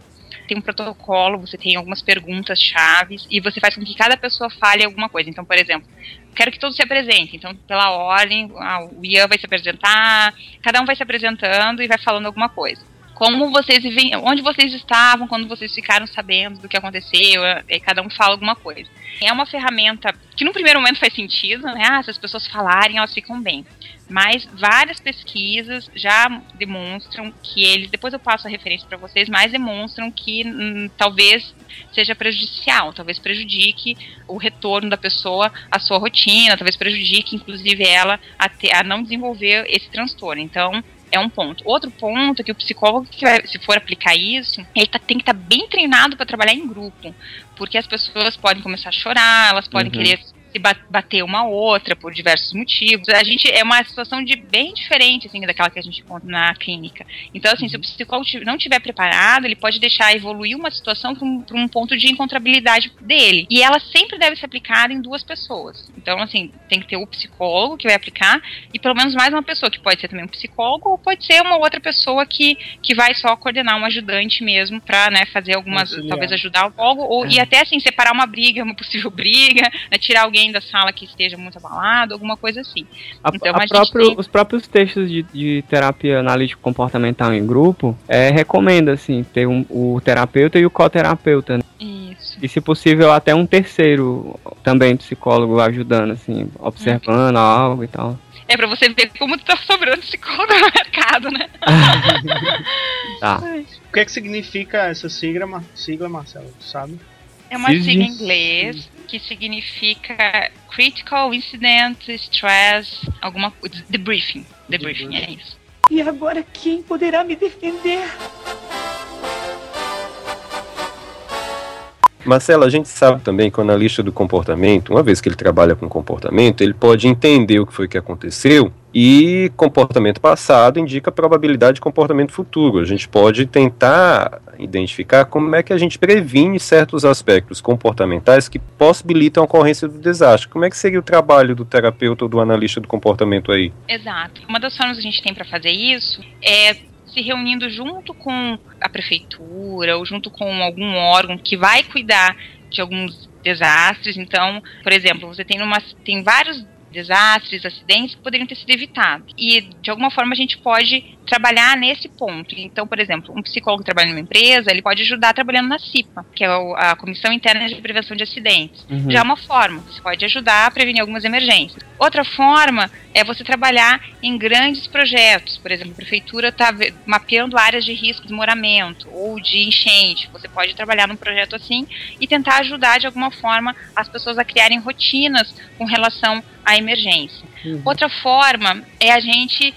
tem um protocolo, você tem algumas perguntas chaves e você faz com que cada pessoa fale alguma coisa. Então, por exemplo, quero que todos se apresentem. Então, pela ordem, ah, o Ian vai se apresentar, cada um vai se apresentando e vai falando alguma coisa como vocês onde vocês estavam quando vocês ficaram sabendo do que aconteceu, e cada um fala alguma coisa. É uma ferramenta que no primeiro momento faz sentido, né? Ah, se as pessoas falarem, elas ficam bem. Mas várias pesquisas já demonstram que eles, depois eu passo a referência para vocês, mas demonstram que hum, talvez seja prejudicial, talvez prejudique o retorno da pessoa à sua rotina, talvez prejudique inclusive ela a, ter, a não desenvolver esse transtorno. Então, é um ponto. Outro ponto é que o psicólogo, que vai, se for aplicar isso, ele tá, tem que estar tá bem treinado para trabalhar em grupo. Porque as pessoas podem começar a chorar, elas podem uhum. querer se bater uma outra por diversos motivos. A gente é uma situação de bem diferente assim daquela que a gente encontra na clínica. Então assim, se o psicólogo não tiver preparado, ele pode deixar evoluir uma situação para um, um, ponto de encontrabilidade dele. E ela sempre deve ser aplicada em duas pessoas. Então assim, tem que ter o psicólogo que vai aplicar e pelo menos mais uma pessoa que pode ser também um psicólogo ou pode ser uma outra pessoa que, que vai só coordenar um ajudante mesmo para né, fazer algumas, Auxiliar. talvez ajudar o logo ou é. e até assim separar uma briga, uma possível briga, né, tirar alguém alguém da sala que esteja muito abalado, alguma coisa assim. A, então, a, a próprio, tem... Os próprios textos de, de terapia analítico comportamental em grupo é, recomenda assim, ter um, o terapeuta e o coterapeuta. Né? Isso. E se possível até um terceiro também psicólogo ajudando, assim, observando algo e tal. É pra você ver como tá sobrando psicólogo no mercado, né? tá. O que é que significa essa sigla, sigla Marcelo? Sabe? É uma sigla em inglês que significa Critical Incident Stress, alguma debriefing. Debriefing, é isso. E agora quem poderá me defender? Marcelo, a gente sabe também que o analista do comportamento, uma vez que ele trabalha com comportamento, ele pode entender o que foi que aconteceu e comportamento passado indica probabilidade de comportamento futuro. A gente pode tentar identificar como é que a gente previne certos aspectos comportamentais que possibilitam a ocorrência do desastre. Como é que seria o trabalho do terapeuta ou do analista do comportamento aí? Exato. Uma das formas que a gente tem para fazer isso é se reunindo junto com a prefeitura ou junto com algum órgão que vai cuidar de alguns desastres. Então, por exemplo, você tem, uma, tem vários desastres, acidentes que poderiam ter sido evitados. E, de alguma forma, a gente pode trabalhar nesse ponto. Então, por exemplo, um psicólogo que trabalha numa empresa, ele pode ajudar trabalhando na CIPA, que é a Comissão Interna de Prevenção de Acidentes. Uhum. Já é uma forma, você pode ajudar a prevenir algumas emergências. Outra forma é você trabalhar em grandes projetos. Por exemplo, a prefeitura está mapeando áreas de risco de desmoramento ou de enchente. Você pode trabalhar num projeto assim e tentar ajudar de alguma forma as pessoas a criarem rotinas com relação à emergência. Uhum. Outra forma é a gente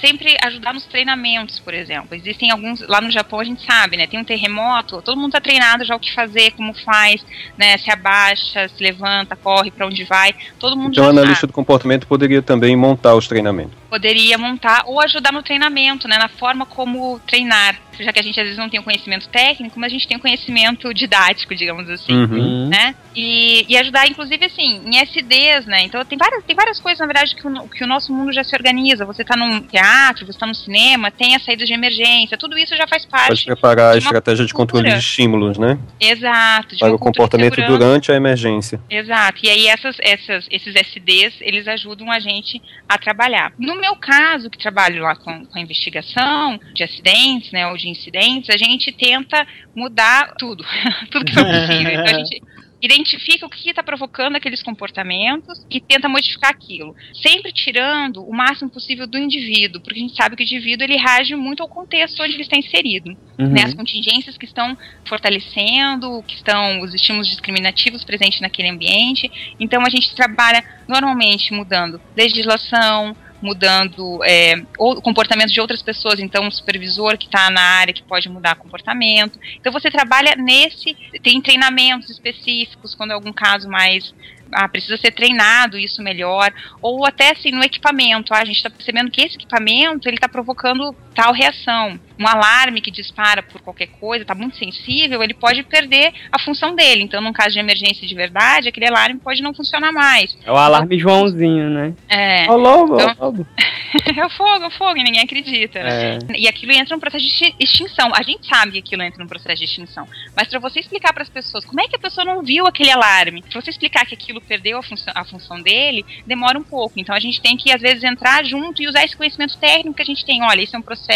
sempre ajudar nos treinamentos, por exemplo. Existem alguns, lá no Japão a gente sabe, né? Tem um terremoto, todo mundo está treinado já o que fazer, como faz, né? Se abaixa, se levanta, corre, para onde vai. Todo mundo então, já analista do comportamento poderia também montar os treinamentos. Poderia montar ou ajudar no treinamento, né? Na forma como treinar já que a gente às vezes não tem o conhecimento técnico, mas a gente tem o conhecimento didático, digamos assim, uhum. né? E, e, ajudar, inclusive, assim, em SDs, né? Então tem várias, tem várias coisas, na verdade, que o, que o nosso mundo já se organiza. Você está num teatro, você está no cinema, tem a saída de emergência, tudo isso já faz parte. Pode preparar a estratégia de controle de estímulos, né? Exato. Para o comportamento durante a emergência. Exato. E aí essas, essas, esses SDs, eles ajudam a gente a trabalhar. No meu caso, que trabalho lá com, com a investigação de acidentes, né, ou de incidentes, a gente tenta mudar tudo, tudo que for possível. Então a gente identifica o que está provocando aqueles comportamentos e tenta modificar aquilo, sempre tirando o máximo possível do indivíduo, porque a gente sabe que o indivíduo ele reage muito ao contexto onde ele está inserido, uhum. né, as contingências que estão fortalecendo, que estão os estímulos discriminativos presentes naquele ambiente. Então a gente trabalha normalmente mudando legislação, mudando é, o comportamento de outras pessoas, então um supervisor que está na área que pode mudar comportamento. Então você trabalha nesse, tem treinamentos específicos quando é algum caso mais ah, precisa ser treinado isso melhor, ou até assim no equipamento, ah, a gente está percebendo que esse equipamento ele está provocando tal reação. Um alarme que dispara por qualquer coisa, está muito sensível, ele pode perder a função dele. Então, num caso de emergência de verdade, aquele alarme pode não funcionar mais. É o alarme então, Joãozinho, né? É. O lobo, então, é o lobo. é o fogo, é o fogo, e ninguém acredita. É. E aquilo entra num processo de extinção. A gente sabe que aquilo entra num processo de extinção. Mas para você explicar para as pessoas como é que a pessoa não viu aquele alarme, para você explicar que aquilo perdeu a função, a função dele, demora um pouco. Então a gente tem que, às vezes, entrar junto e usar esse conhecimento técnico que a gente tem. Olha, isso é um processo,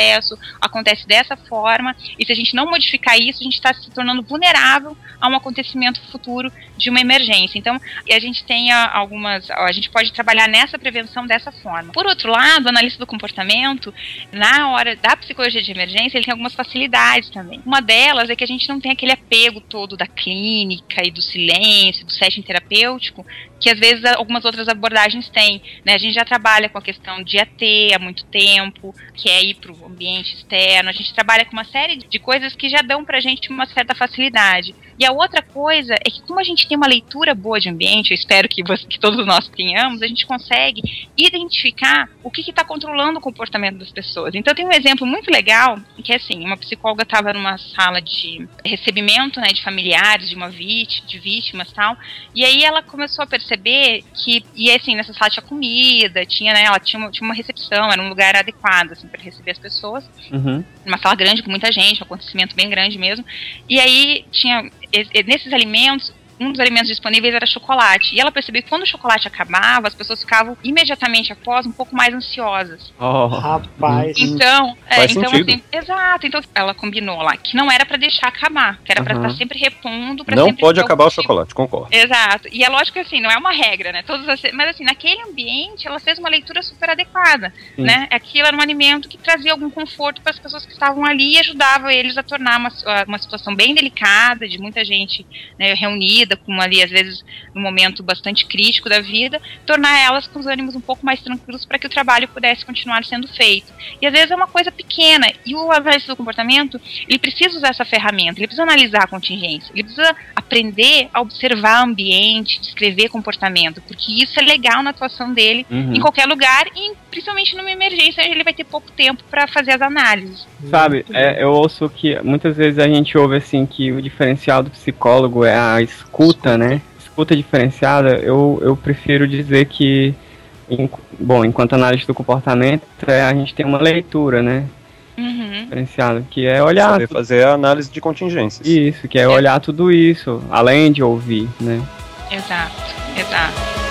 acontece dessa forma, e se a gente não modificar isso, a gente está se tornando vulnerável a um acontecimento futuro de uma emergência. Então, a gente tem algumas. A gente pode trabalhar nessa prevenção dessa forma. Por outro lado, o analista do comportamento, na hora da psicologia de emergência, ele tem algumas facilidades também. Uma delas é que a gente não tem aquele apego todo da clínica e do silêncio, do setting terapêutico, que às vezes algumas outras abordagens têm. Né? A gente já trabalha com a questão de AT há muito tempo, que é ir para o ambiente externo. A gente trabalha com uma série de coisas que já dão para a gente uma certa facilidade. E a outra coisa é que, como a gente tem uma leitura boa de ambiente, eu espero que, você, que todos nós tenhamos, a gente consegue identificar o que está controlando o comportamento das pessoas. Então, tem um exemplo muito legal, que é assim: uma psicóloga estava numa sala de recebimento né, de familiares de uma vítima, de vítimas tal, e aí ela começou a perceber que, e assim, nessa sala tinha comida, tinha, né, ela tinha uma, tinha uma recepção, era um lugar adequado, assim, para receber as pessoas. Uhum. Uma sala grande com muita gente, um acontecimento bem grande mesmo. E aí tinha nesses alimentos, um dos alimentos disponíveis era chocolate. E ela percebeu que quando o chocolate acabava, as pessoas ficavam imediatamente após um pouco mais ansiosas. Oh, rapaz. Então, é, então assim, exato. Então ela combinou lá que não era para deixar acabar, que era uhum. para estar sempre repondo. Não sempre pode acabar o tipo. chocolate, concordo. Exato. E é lógico que assim, não é uma regra, né? Todos as, mas assim, naquele ambiente, ela fez uma leitura super adequada, Sim. né? Aquilo era um alimento que trazia algum conforto para as pessoas que estavam ali e ajudava eles a tornar uma, uma situação bem delicada, de muita gente né, reunida vida, com ali, às vezes, num momento bastante crítico da vida, tornar elas com os ânimos um pouco mais tranquilos para que o trabalho pudesse continuar sendo feito. E às vezes é uma coisa pequena, e o analista do comportamento, ele precisa usar essa ferramenta, ele precisa analisar a contingência, ele precisa aprender a observar o ambiente, descrever comportamento, porque isso é legal na atuação dele uhum. em qualquer lugar, e principalmente numa emergência, ele vai ter pouco tempo para fazer as análises. Sabe, é, eu ouço que muitas vezes a gente ouve assim que o diferencial do psicólogo é a escuta escuta, né? Escuta diferenciada, eu, eu prefiro dizer que, em, bom, enquanto análise do comportamento, é, a gente tem uma leitura, né? Uhum. Diferenciada, que é olhar. Saber fazer a análise de contingências. Isso, que é, é olhar tudo isso, além de ouvir, né? Exato, exato.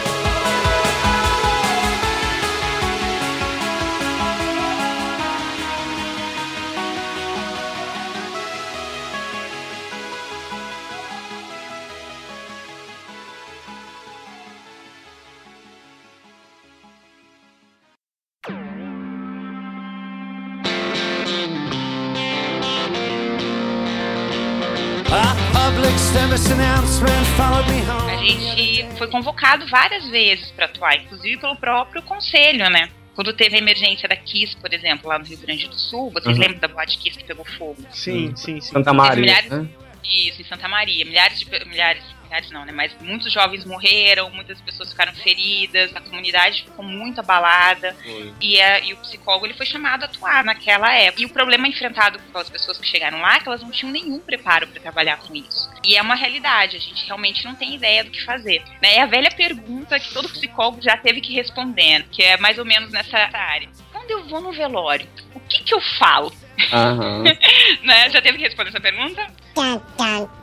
A gente foi convocado várias vezes para atuar, inclusive pelo próprio conselho, né? Quando teve a emergência da Kiss, por exemplo, lá no Rio Grande do Sul, vocês Uhum. lembram da boate Kiss que pegou fogo? Sim, sim, sim. Santa Maria, milhares- né? Isso, em Santa Maria. Milhares de milhares, milhares não, né? Mas muitos jovens morreram, muitas pessoas ficaram feridas, a comunidade ficou muito abalada e, a- e o psicólogo ele foi chamado a atuar naquela época. E o problema enfrentado pelas pessoas que chegaram lá é que elas não tinham nenhum preparo para trabalhar com isso. E é uma realidade, a gente realmente não tem ideia do que fazer. Né? É a velha pergunta que todo psicólogo já teve que responder, que é mais ou menos nessa área. Quando eu vou no velório, o que que eu falo? Aham. Né? Já teve que responder essa pergunta?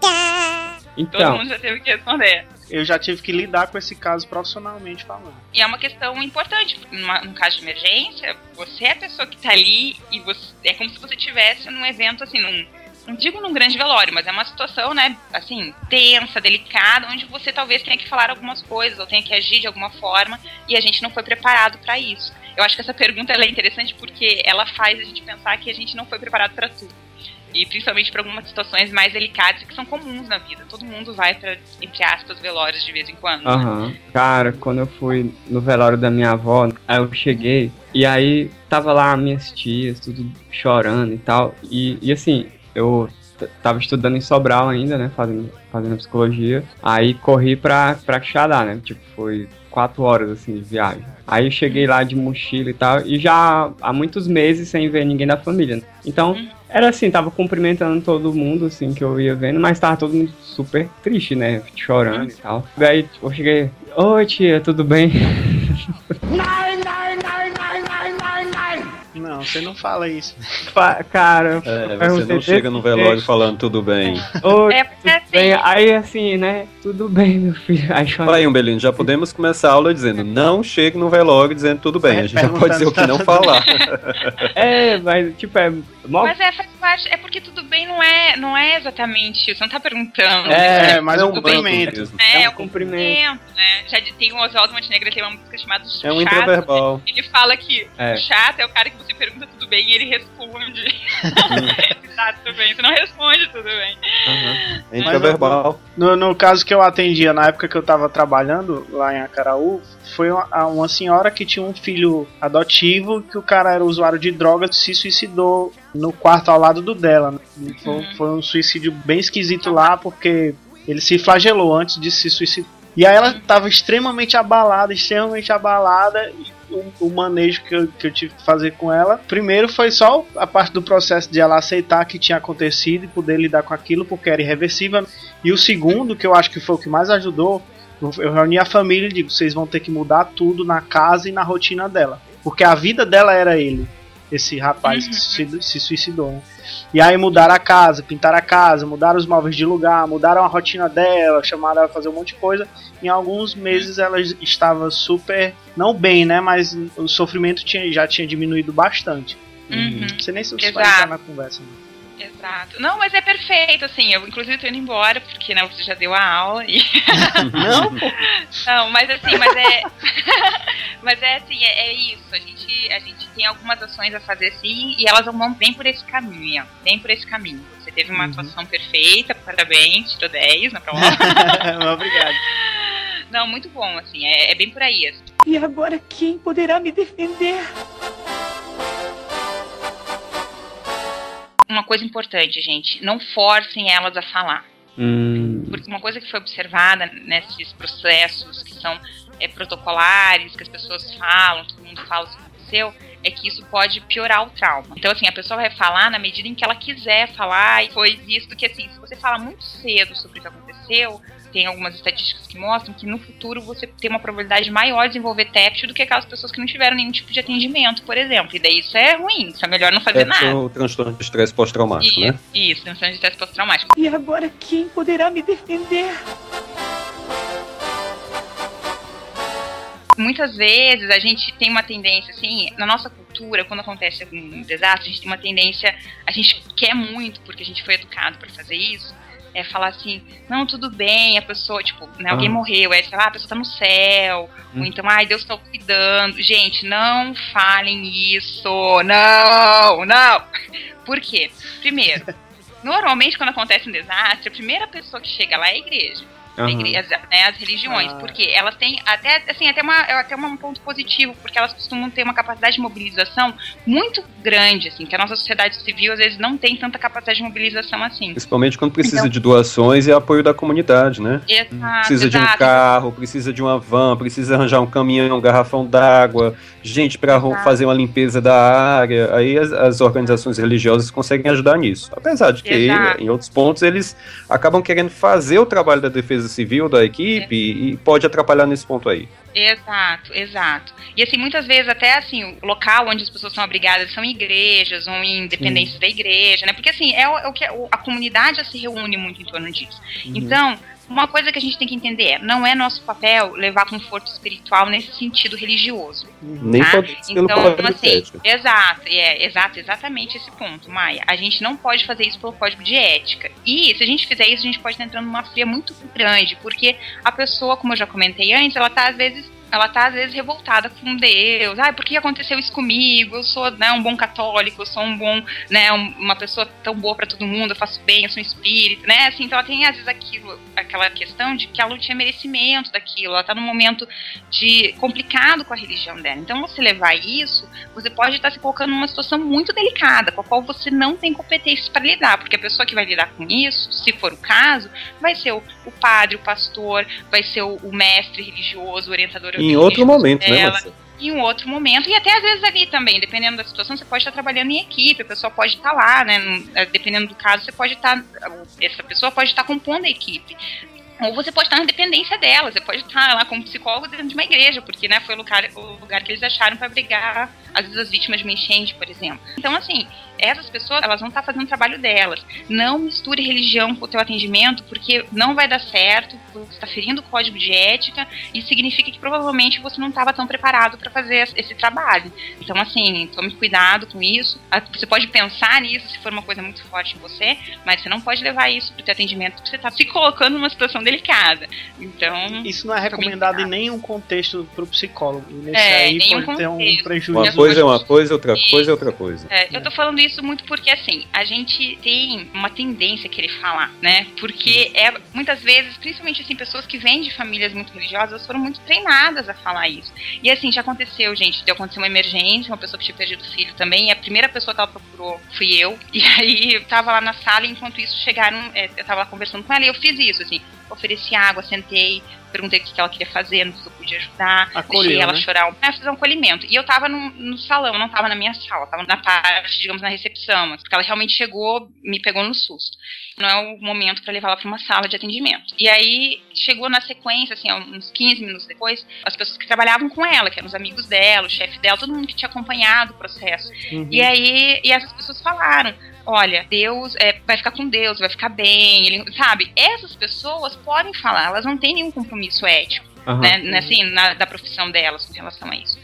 Todo Então, mundo já teve que responder. Eu já tive que lidar com esse caso profissionalmente falando. E é uma questão importante, numa, num caso de emergência, você é a pessoa que tá ali e você, é como se você estivesse num evento, assim, num, não digo num grande velório, mas é uma situação, né, assim, tensa, delicada, onde você talvez tenha que falar algumas coisas ou tenha que agir de alguma forma e a gente não foi preparado para isso. Eu acho que essa pergunta é interessante porque ela faz a gente pensar que a gente não foi preparado para tudo. E principalmente para algumas situações mais delicadas que são comuns na vida. Todo mundo vai para, entre aspas, velórios de vez em quando. né? aham. Cara, quando eu fui no velório da minha avó, aí eu cheguei e aí tava lá minhas tias, tudo chorando e tal. E, e assim, eu tava estudando em Sobral ainda, né? Fazendo, fazendo psicologia. Aí corri pra, pra Quixadá, né? Tipo, foi quatro horas assim de viagem. Aí eu cheguei lá de mochila e tal, e já há muitos meses sem ver ninguém da família. né? Então, era assim, tava cumprimentando todo mundo, assim, que eu ia vendo, mas tava todo mundo super triste, né? Chorando e tal. Daí eu cheguei, oi tia, tudo bem? Não, você não fala isso. Fa- Cara, É, você não chega desse no velório jeito. falando tudo bem. Oi, É porque tudo bem? assim, Aí assim, né? Tudo bem, meu filho. Aí chora. Olha aí, Umbelino, já podemos começar a aula dizendo não chegue no velório dizendo tudo bem. A gente já pode dizer o que não falar. É, mas tipo, é. Mas é, faz parte, é porque tudo bem não é, não é exatamente isso, você não tá perguntando. É, É, mas Não um cumprimento. É, é o um cumprimento. né? Já tem o Oswaldo Montenegro, tem uma música chamada É um Chato. intraverbal. Ele fala que É. o chato é o cara que você pergunta tudo bem e ele responde. tá, tudo bem. Você não responde tudo bem. Aham. É intraverbal. No, no caso que eu atendia na época que eu tava trabalhando lá em Acaraú, foi uma, uma senhora que tinha um filho adotivo que o cara era usuário de drogas se suicidou no quarto ao lado do dela. né? Foi, Uhum. foi um suicídio bem esquisito lá porque ele se flagelou antes de se suicidar. E aí ela tava extremamente abalada, extremamente abalada. E o, o manejo que eu, que eu tive que fazer com ela. Primeiro foi só a parte do processo de ela aceitar que tinha acontecido e poder lidar com aquilo, porque era irreversível. E o segundo, que eu acho que foi o que mais ajudou, eu reuni a família e digo: vocês vão ter que mudar tudo na casa e na rotina dela. Porque a vida dela era ele, esse rapaz que se, se suicidou. né? E aí mudaram a casa, pintaram a casa, mudaram os móveis de lugar, mudaram a rotina dela, chamaram ela a fazer um monte de coisa. Em alguns meses ela estava super, não bem, né? Mas o sofrimento tinha, já tinha diminuído bastante. Uhum. Sei nem se você vai Exato. entrar na conversa. né? Exato. Não, mas é perfeito, assim. Eu, inclusive, tô indo embora, porque né, você já deu a aula e. Não. Não, mas assim, mas é. mas é assim, é, é isso. A gente, a gente tem algumas ações a fazer sim, e elas vão bem por esse caminho, ó, bem por esse caminho. Você teve uma Uhum. atuação perfeita, parabéns, tirou 10 na prova. Obrigado. Não, muito bom, assim, é, é bem por aí. assim. E agora quem poderá me defender? Uma coisa importante, gente, não forcem elas a falar. Hum, Porque uma coisa que foi observada nesses processos que são é, protocolares, que as pessoas falam, todo mundo fala o que aconteceu, é que isso pode piorar o trauma. Então, assim, a pessoa vai falar na medida em que ela quiser falar, e foi visto que, assim, se você fala muito cedo sobre o que aconteceu, tem algumas estatísticas que mostram que no futuro você tem uma probabilidade maior de desenvolver TEPT do que aquelas pessoas que não tiveram nenhum tipo de atendimento, por exemplo. E daí isso é ruim, isso é melhor não fazer É nada. o transtorno de estresse pós-traumático, né? Isso, transtorno de estresse pós-traumático. E agora quem poderá me defender? muitas vezes a gente tem uma tendência, assim, na nossa cultura, quando acontece algum desastre, a gente tem uma tendência, a gente quer muito, porque a gente foi educado para fazer isso, é falar assim, não, tudo bem, a pessoa, tipo, né, alguém Ah. morreu, aí falar, ah, a pessoa tá no céu, Hum. ou então, ai, Deus tá cuidando. Gente, não falem isso, não, não. Por quê? Primeiro, normalmente quando acontece um desastre, a primeira pessoa que chega lá é a igreja. Igreja, né, as religiões, Ah. porque elas têm até assim até uma é até um ponto positivo, porque elas costumam ter uma capacidade de mobilização muito grande, assim, que a nossa sociedade civil às vezes não tem tanta capacidade de mobilização assim. Principalmente quando precisa Então- de doações e apoio da comunidade, né? Exato, Precisa de um exato. carro, precisa de uma van, precisa arranjar um caminhão, um garrafão d'água, gente para Exato. fazer uma limpeza da área. Aí as, as organizações religiosas conseguem ajudar nisso. Apesar de que, Exato. em outros pontos, eles acabam querendo fazer o trabalho da defesa civil da equipe e, e pode atrapalhar nesse ponto aí. Exato, exato. E assim, muitas vezes até assim, o local onde as pessoas são abrigadas são igrejas ou em dependências da igreja, né? Porque assim, é o, é o que a comunidade se reúne muito em torno disso. Então, uma coisa que a gente tem que entender é, não é nosso papel levar conforto espiritual nesse sentido religioso. Nem Tá? pode ser pelo Então, código assim, exato, é, exato, exatamente esse ponto, Maia. A gente não pode fazer isso pelo código de ética. E se a gente fizer isso, a gente pode estar entrando numa fria muito grande, porque a pessoa, como eu já comentei antes, ela tá às vezes ela tá às vezes revoltada com Deus. Ah, por que aconteceu isso comigo? Eu sou, né, um bom católico, eu sou um bom, né, um- uma pessoa tão boa pra todo mundo, eu faço bem, eu sou um espírito, né? Assim, então ela tem às vezes aquilo, aquela questão de que ela não tinha merecimento daquilo, ela tá num momento de complicado com a religião dela. Então, você levar isso, você pode estar se colocando numa situação muito delicada, com a qual você não tem competências para lidar, porque a pessoa que vai lidar com isso, se for o caso, vai ser o, o padre, o pastor, vai ser o, o mestre religioso, o orientador Em outro momento, né, dela, Marcelo? em um outro momento, e até às vezes ali também, dependendo da situação, você pode estar trabalhando em equipe, a pessoa pode estar lá, né? eh, Dependendo do caso, você pode estar. Essa pessoa pode estar compondo a equipe. Ou você pode estar na dependência dela, você pode estar lá como psicólogo dentro de uma igreja, porque né, foi o lugar, o lugar que eles acharam para abrigar, às vezes, as vítimas de uma enchente, por exemplo. Então, assim, essas pessoas, elas vão estar fazendo o trabalho delas. Não misture religião com o teu atendimento, porque não vai dar certo, você está ferindo o código de ética, e significa que provavelmente você não estava tão preparado para fazer esse- trabalho. Então, assim, tome cuidado com isso. Ah, Você pode pensar nisso se for uma coisa muito forte em você, mas você não pode levar isso para o teu atendimento, porque você está se colocando numa situação delicada. Então, Isso não é recomendado em nenhum contexto pro psicólogo. Nesse É, aí nenhum pode ter um contexto. prejuízo. Uma coisa é uma coisa, outra coisa é outra coisa. É, eu tô falando isso muito porque, assim, a gente tem uma tendência a querer falar, né? Porque é, muitas vezes, principalmente, assim, pessoas que vêm de famílias muito religiosas, elas foram muito treinadas a falar isso. E, assim, já aconteceu, gente, de acontecer uma emergência, uma pessoa que tinha perdido o filho também, e a primeira pessoa que ela procurou fui eu. E aí, eu tava lá na sala, e enquanto isso chegaram, é, eu tava lá conversando com ela, e eu fiz isso, assim, ofereci água, sentei, perguntei o que ela queria fazer, não sei se eu podia ajudar, Acolheu, deixei ela né? chorar, é, fazer um acolhimento. E eu tava no, no salão, não tava na minha sala, tava na parte, digamos, na recepção, porque ela realmente chegou, me pegou no susto. Não é o momento pra levar ela pra uma sala de atendimento. E aí chegou na sequência, assim, uns 15 minutos depois, as pessoas que trabalhavam com ela, que eram os amigos dela, o chefe dela, todo mundo que tinha acompanhado o processo. Uhum. E aí, e essas pessoas falaram: olha, Deus é, vai ficar com Deus, vai ficar bem, ele, sabe? Essas pessoas podem falar, elas não têm nenhum compromisso ético, né, né, assim, na, da profissão delas com relação a isso.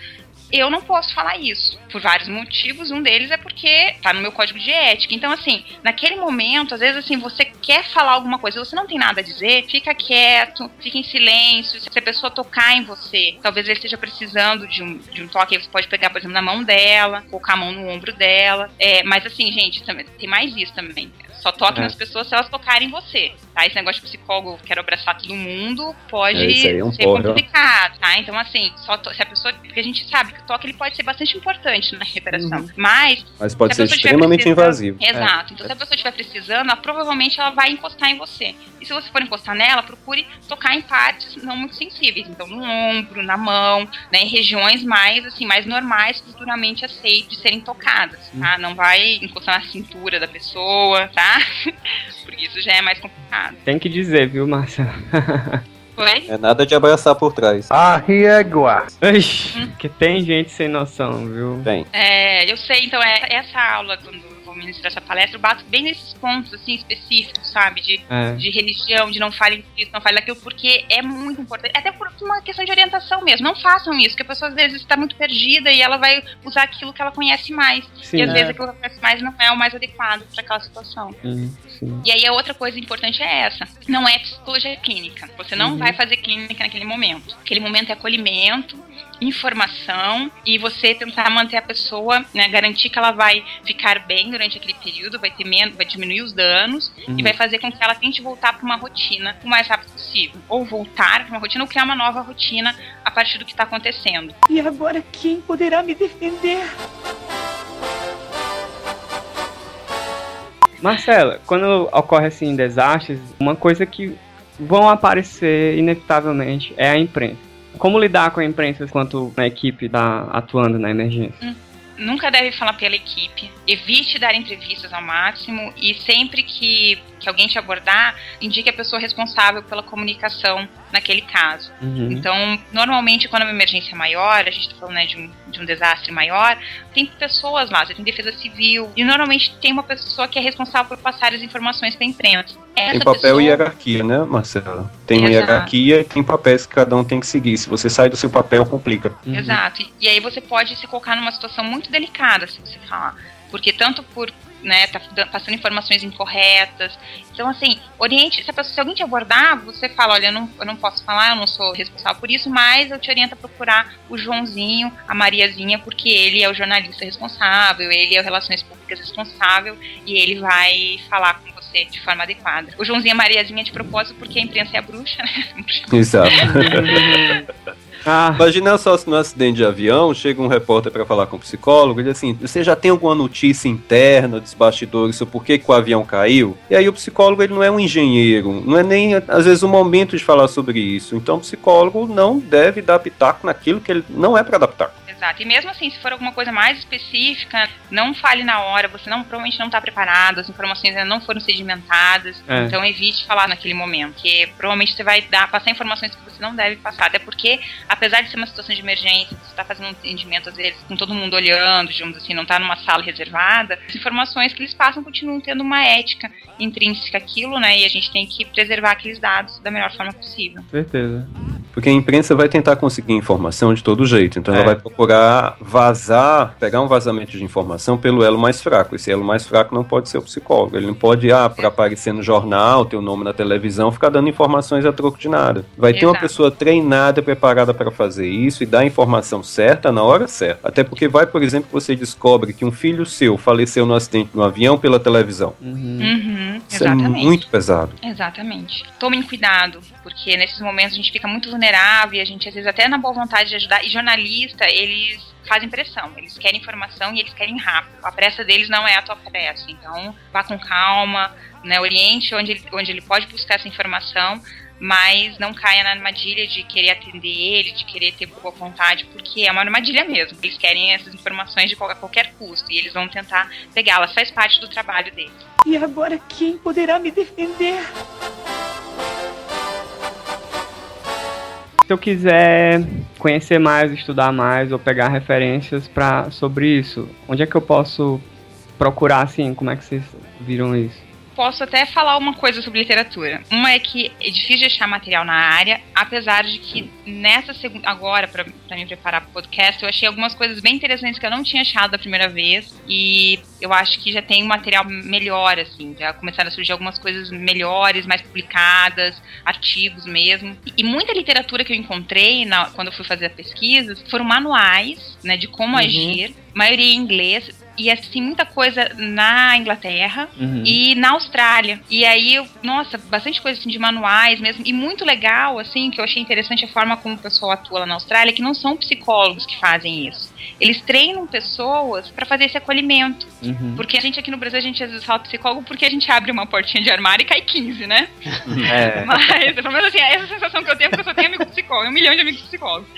Eu não posso falar isso, por vários motivos. Um deles é porque tá no meu código de ética. Então, assim, naquele momento, às vezes, assim, você quer falar alguma coisa, você não tem nada a dizer, fica quieto, fica em silêncio. Se a pessoa tocar em você, talvez ele esteja precisando de um, de um toque, aí você pode pegar, por exemplo, na mão dela, colocar a mão no ombro dela. É, mas, assim, gente, também, tem mais isso também. Só toque É. nas pessoas se elas tocarem em você, tá? Esse negócio de psicólogo, quero abraçar todo mundo, pode É, é um ser porre, ó. complicado, tá? Então, assim, só to- se a pessoa. Porque a gente sabe que o toque ele pode ser bastante importante na recuperação. Uhum. Mas. Mas pode se ser extremamente invasivo. Exato. Então, se a pessoa estiver precisando, ela, provavelmente ela vai encostar em você. E se você for encostar nela, procure tocar em partes não muito sensíveis. Então, no ombro, na mão, né, em regiões mais, assim, mais normais, culturalmente aceitas de serem tocadas, tá? Não vai encostar na cintura da pessoa, tá? Porque isso já é mais complicado. Tem que dizer, viu, Márcia? Foi? É nada de abraçar por trás. Ixi, que tem gente sem noção, viu? Tem. É, eu sei, então, é, essa aula, quando vou ministrar essa palestra, eu bato bem nesses pontos, assim, específicos, sabe? De, É. de religião, de não fale disso, não fale daquilo, porque é muito importante. Até por uma questão de orientação mesmo. Não façam isso, porque a pessoa às vezes está muito perdida e ela vai usar aquilo que ela conhece mais. Sim, e às é. vezes aquilo que ela conhece mais não é o mais adequado para aquela situação. sim. E aí a outra coisa importante é essa. Não é psicologia clínica. Você não Uhum. vai fazer clínica naquele momento. Aquele momento é acolhimento, informação e você tentar manter a pessoa, né, garantir que ela vai ficar bem durante aquele período, vai ter menos, vai diminuir os danos uhum. e vai fazer com que ela tente voltar para uma rotina o mais rápido possível, ou voltar para uma rotina ou criar uma nova rotina a partir do que está acontecendo. E agora quem poderá me defender? Marcela, quando ocorre assim desastres, uma coisa que vão aparecer inevitavelmente é a imprensa. Como lidar com a imprensa enquanto a equipe está atuando na emergência? Hum nunca deve falar pela equipe, evite dar entrevistas ao máximo e sempre que, que alguém te abordar, indique a pessoa responsável pela comunicação naquele caso. Uhum. Então, normalmente, quando é uma emergência maior, a gente está falando né, de, um, de um desastre maior, tem pessoas lá, você tem defesa civil, e normalmente tem uma pessoa que é responsável por passar as informações para a imprensa. Essa tem papel pessoa... e hierarquia, né, Marcela? Tem uma hierarquia e tem papéis que cada um tem que seguir. Se você sai do seu papel, complica. Uhum. Exato. E, e aí você pode se colocar numa situação muito delicada, se você falar. Porque tanto por né, tá passando informações incorretas. Então, assim, oriente, se, pessoa, se alguém te abordar, você fala, olha, eu não, eu não posso falar, eu não sou responsável por isso, mas eu te oriento a procurar o Joãozinho, a Mariazinha, porque ele é o jornalista responsável, ele é o Relações Públicas responsável, e ele vai falar com você de forma adequada. O Joãozinho e a Mariazinha de propósito, porque a imprensa é a bruxa, né? Exato. Ah. Imagina só se no acidente de avião chega um repórter para falar com o psicólogo e diz assim: Você já tem alguma notícia interna dos bastidores sobre por que, que o avião caiu? E aí o psicólogo ele não é um engenheiro, não é nem às vezes o momento de falar sobre isso. Então o psicólogo não deve dar pitaco naquilo que ele não é para adaptar. Exato. E mesmo assim, se for alguma coisa mais específica, não fale na hora, você não provavelmente não está preparado, as informações ainda não foram sedimentadas, é. então evite falar naquele momento, porque provavelmente você vai dar, passar informações que você não deve passar, até porque, apesar de ser uma situação de emergência, você está fazendo um atendimento, às vezes, com todo mundo olhando, digamos assim, não está numa sala reservada, as informações que eles passam continuam tendo uma ética intrínseca aquilo, né, e a gente tem que preservar aqueles dados da melhor forma possível. Certeza. Porque a imprensa vai tentar conseguir informação de todo jeito, então é. ela vai procurar vazar, pegar um vazamento de informação pelo elo mais fraco. Esse elo mais fraco não pode ser o psicólogo. Ele não pode, ah, para aparecer no jornal, ter o nome na televisão, ficar dando informações a troco de nada. Vai Exato. ter uma pessoa treinada, preparada para fazer isso e dar a informação certa na hora certa. Até porque vai, por exemplo, você descobre que um filho seu faleceu no acidente no avião pela televisão. Uhum. Uhum, isso é muito pesado. Exatamente. Tomem cuidado, porque nesses momentos a gente fica muito vulnerável e a gente às vezes até na boa vontade de ajudar. E jornalista, eles fazem pressão, eles querem informação e eles querem rápido. A pressa deles não é a tua pressa, então vá com calma, né, oriente onde ele, onde ele pode buscar essa informação, mas não caia na armadilha de querer atender ele, de querer ter boa vontade, porque é uma armadilha mesmo. Eles querem essas informações de qualquer, qualquer custo e eles vão tentar pegá-las, faz parte do trabalho deles. E agora quem poderá me defender? Se eu quiser conhecer mais, estudar mais ou pegar referências para sobre isso, onde é que eu posso procurar assim? Como é que vocês viram isso? Posso até falar uma coisa sobre literatura. Uma é que é difícil de achar material na área, apesar de que nessa segunda. Agora, para me preparar para o podcast, eu achei algumas coisas bem interessantes que eu não tinha achado da primeira vez. E eu acho que já tem um material melhor, assim. Já começaram a surgir algumas coisas melhores, mais publicadas, artigos mesmo. E, e muita literatura que eu encontrei na, quando eu fui fazer pesquisas foram manuais, né, de como uhum. agir, maioria em inglês e assim, muita coisa na Inglaterra uhum. e na Austrália. E aí, eu, nossa, bastante coisa assim, de manuais mesmo. E muito legal, assim, que eu achei interessante a forma como o pessoal atua lá na Austrália, que não são psicólogos que fazem isso. Eles treinam pessoas para fazer esse acolhimento. Uhum. Porque a gente aqui no Brasil, a gente às vezes fala psicólogo porque a gente abre uma portinha de armário e cai 15, né? É. Mas, pelo menos assim, é essa sensação que eu tenho, porque eu só tenho amigo psicólogo, um milhão de amigos psicólogos.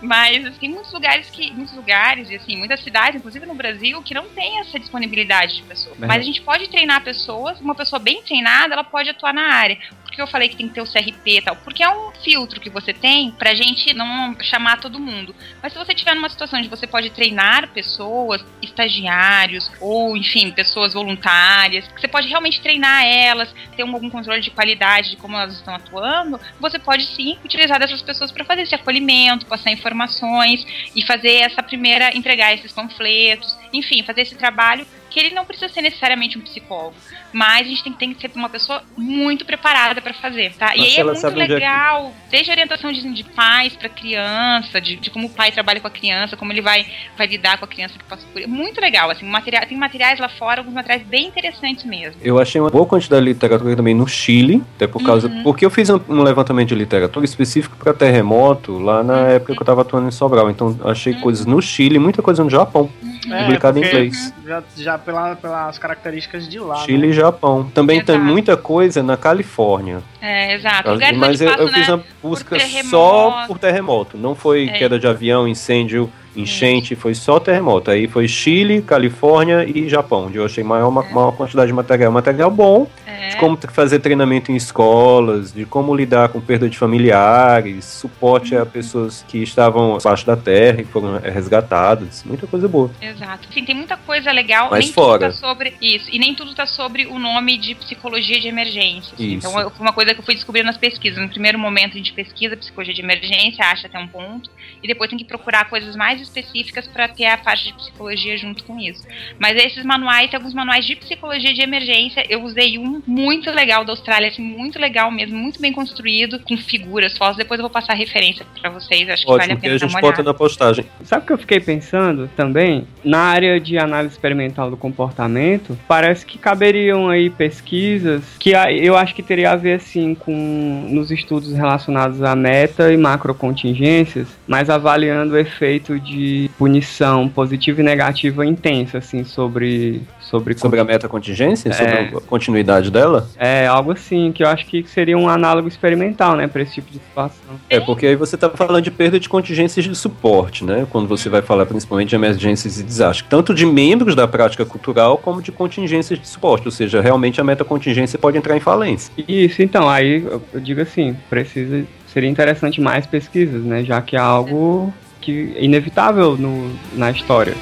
Mas assim, tem muitos lugares que, muitos lugares, e assim, muitas cidades, inclusive no Brasil, que não tem essa disponibilidade de pessoas. Mas a gente pode treinar pessoas, uma pessoa bem treinada, ela pode atuar na área. Por que eu falei que tem que ter o CRP e tal? Porque é um filtro que você tem pra gente não chamar todo mundo. Mas se você tiver numa situação onde você pode treinar pessoas, estagiários, ou enfim, pessoas voluntárias, que você pode realmente treinar elas, ter algum controle de qualidade de como elas estão atuando, você pode sim utilizar dessas pessoas para fazer esse acolhimento, passar informações e fazer essa primeira, entregar esses panfletos, enfim, fazer esse trabalho que ele não precisa ser necessariamente um psicólogo, mas a gente tem, tem que ser uma pessoa muito preparada para fazer, tá? e aí é muito é legal, é desde a orientação de, de pais para criança, de, de, como o pai trabalha com a criança, como ele vai, vai lidar com a criança que passa por muito legal, assim, material, tem materiais lá fora, alguns materiais bem interessantes mesmo. Eu achei uma boa quantidade de literatura também no Chile, até por causa, uhum. porque eu fiz um, um, levantamento de literatura específico para terremoto lá na uhum. época que eu estava atuando em Sobral, então achei uhum. coisas no Chile, muita coisa no Japão, uhum. é, publicada em inglês. Já, já pela, pelas características de lá. Chile né? e Japão. Também Exato. tem muita coisa na Califórnia. É, exato. Mas eu, eu fiz uma busca por só por terremoto. Não foi é. queda de avião, incêndio, enchente, foi só terremoto. Aí foi Chile, Califórnia e Japão, onde eu achei maior, é. maior quantidade de material. Material bom, é. de como fazer treinamento em escolas, de como lidar com perda de familiares, suporte uhum. a pessoas que estavam abaixo da terra e foram resgatadas. Muita coisa boa. Exato. Sim, tem muita coisa legal. Mas nem fora. Tudo tá sobre isso. E nem tudo tá sobre o nome de psicologia de emergência. Assim. Então, foi uma coisa que eu fui descobrindo nas pesquisas. No primeiro momento, a gente pesquisa psicologia de emergência, acha até um ponto, e depois tem que procurar coisas mais específicas para ter a parte de psicologia junto com isso. Mas esses manuais, tem alguns manuais de psicologia de emergência. Eu usei um muito legal da Austrália, assim, muito legal mesmo, muito bem construído, com figuras, fotos. Depois eu vou passar a referência para vocês. Acho que Ótimo, vale a pena. Que a gente bota na postagem. Sabe o que eu fiquei pensando também? Na área de análise experimental do comportamento, parece que caberiam aí pesquisas que eu acho que teria a ver assim com nos estudos relacionados a meta e macrocontingências, mas avaliando o efeito de de punição positiva e negativa intensa, assim, sobre. Sobre, sobre a meta contingência? É, sobre a continuidade dela? É, algo assim, que eu acho que seria um análogo experimental, né, para esse tipo de situação. É, porque aí você tá falando de perda de contingências de suporte, né? Quando você vai falar principalmente de emergências e desastres. Tanto de membros da prática cultural, como de contingências de suporte. Ou seja, realmente a meta contingência pode entrar em falência. Isso, então, aí eu digo assim, precisa. Seria interessante mais pesquisas, né? Já que é algo que é inevitável no, na história.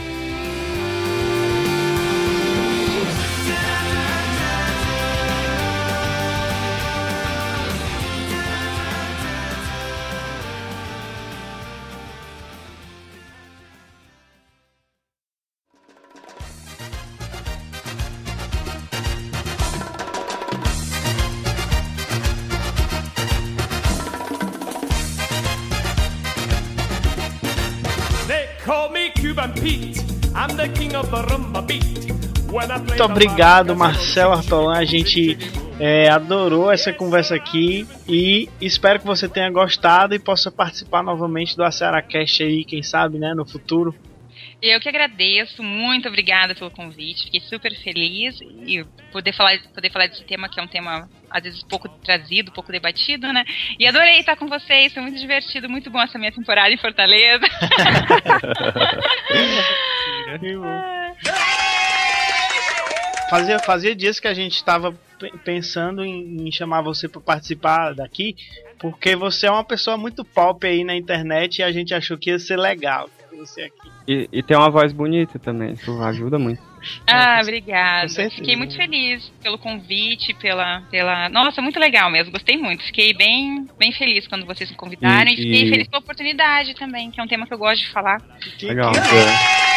Obrigado, Marcelo Artolan. A gente é, adorou essa conversa aqui e espero que você tenha gostado e possa participar novamente do Aceracast aí, quem sabe, né, no futuro. Eu que agradeço, muito obrigada pelo convite, fiquei super feliz e poder falar, poder falar desse tema que é um tema às vezes pouco trazido, pouco debatido, né? E adorei estar com vocês, foi muito divertido, muito bom essa minha temporada em Fortaleza. fazia, fazia dias que a gente estava pensando em, em, chamar você para participar daqui, porque você é uma pessoa muito pop aí na internet e a gente achou que ia ser legal você aqui. E, e tem uma voz bonita também, isso ajuda muito. Ah, obrigada. Fiquei muito feliz pelo convite, pela, pela. Nossa, muito legal mesmo. Gostei muito. Fiquei bem, bem feliz quando vocês me convidaram e, e fiquei feliz pela oportunidade também, que é um tema que eu gosto de falar. Legal. É.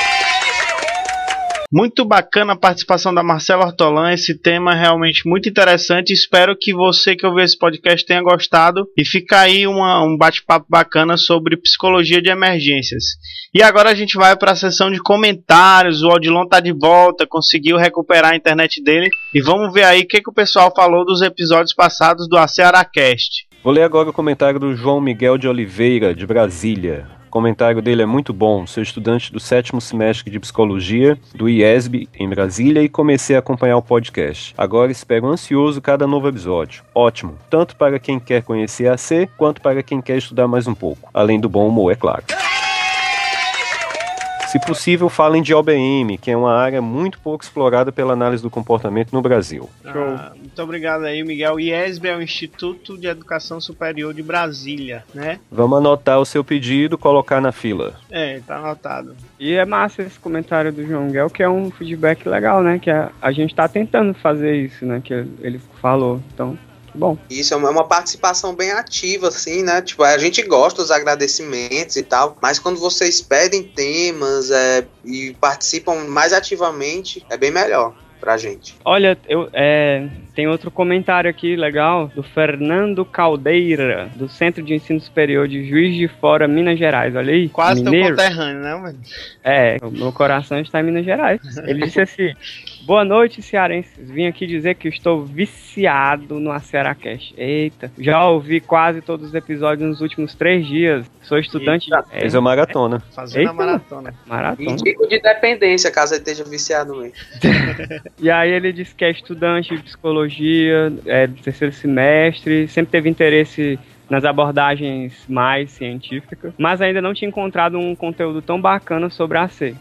Muito bacana a participação da Marcela Ortolan, esse tema é realmente muito interessante. Espero que você que ouviu esse podcast tenha gostado e fica aí uma, um bate-papo bacana sobre psicologia de emergências. E agora a gente vai para a sessão de comentários. O Odilon tá de volta, conseguiu recuperar a internet dele e vamos ver aí o que, que o pessoal falou dos episódios passados do Acearacast. Vou ler agora o comentário do João Miguel de Oliveira, de Brasília. O comentário dele é muito bom. Sou estudante do sétimo semestre de psicologia do IESB em Brasília e comecei a acompanhar o podcast. Agora espero ansioso cada novo episódio. Ótimo, tanto para quem quer conhecer a C quanto para quem quer estudar mais um pouco. Além do bom humor, é claro. Se possível, falem de OBM, que é uma área muito pouco explorada pela análise do comportamento no Brasil. Ah, muito obrigado aí, Miguel. IESB é o Instituto de Educação Superior de Brasília, né? Vamos anotar o seu pedido, colocar na fila. É, tá anotado. E é massa esse comentário do João Miguel, que é um feedback legal, né? Que a, a gente tá tentando fazer isso, né? Que ele falou. Então, Bom. Isso é uma, é uma participação bem ativa, assim, né? Tipo, a gente gosta dos agradecimentos e tal, mas quando vocês pedem temas é, e participam mais ativamente, é bem melhor pra gente. Olha, eu, é, tem outro comentário aqui legal do Fernando Caldeira, do Centro de Ensino Superior de Juiz de Fora, Minas Gerais. Olha aí. Quase teu mineiro. conterrâneo, né, mano? É, o meu coração está em Minas Gerais. Ele disse assim: Boa noite, cearenses. Vim aqui dizer que estou viciado no Aceracast. Eita, já ouvi quase todos os episódios nos últimos três dias. Sou estudante. Eita, é, Fez a maratona. Fazendo Eita, a maratona. E maratona. tipo de dependência, caso ele esteja viciado mesmo. E aí ele disse que é estudante de psicologia, é do terceiro semestre, sempre teve interesse nas abordagens mais científicas, mas ainda não tinha encontrado um conteúdo tão bacana sobre a C.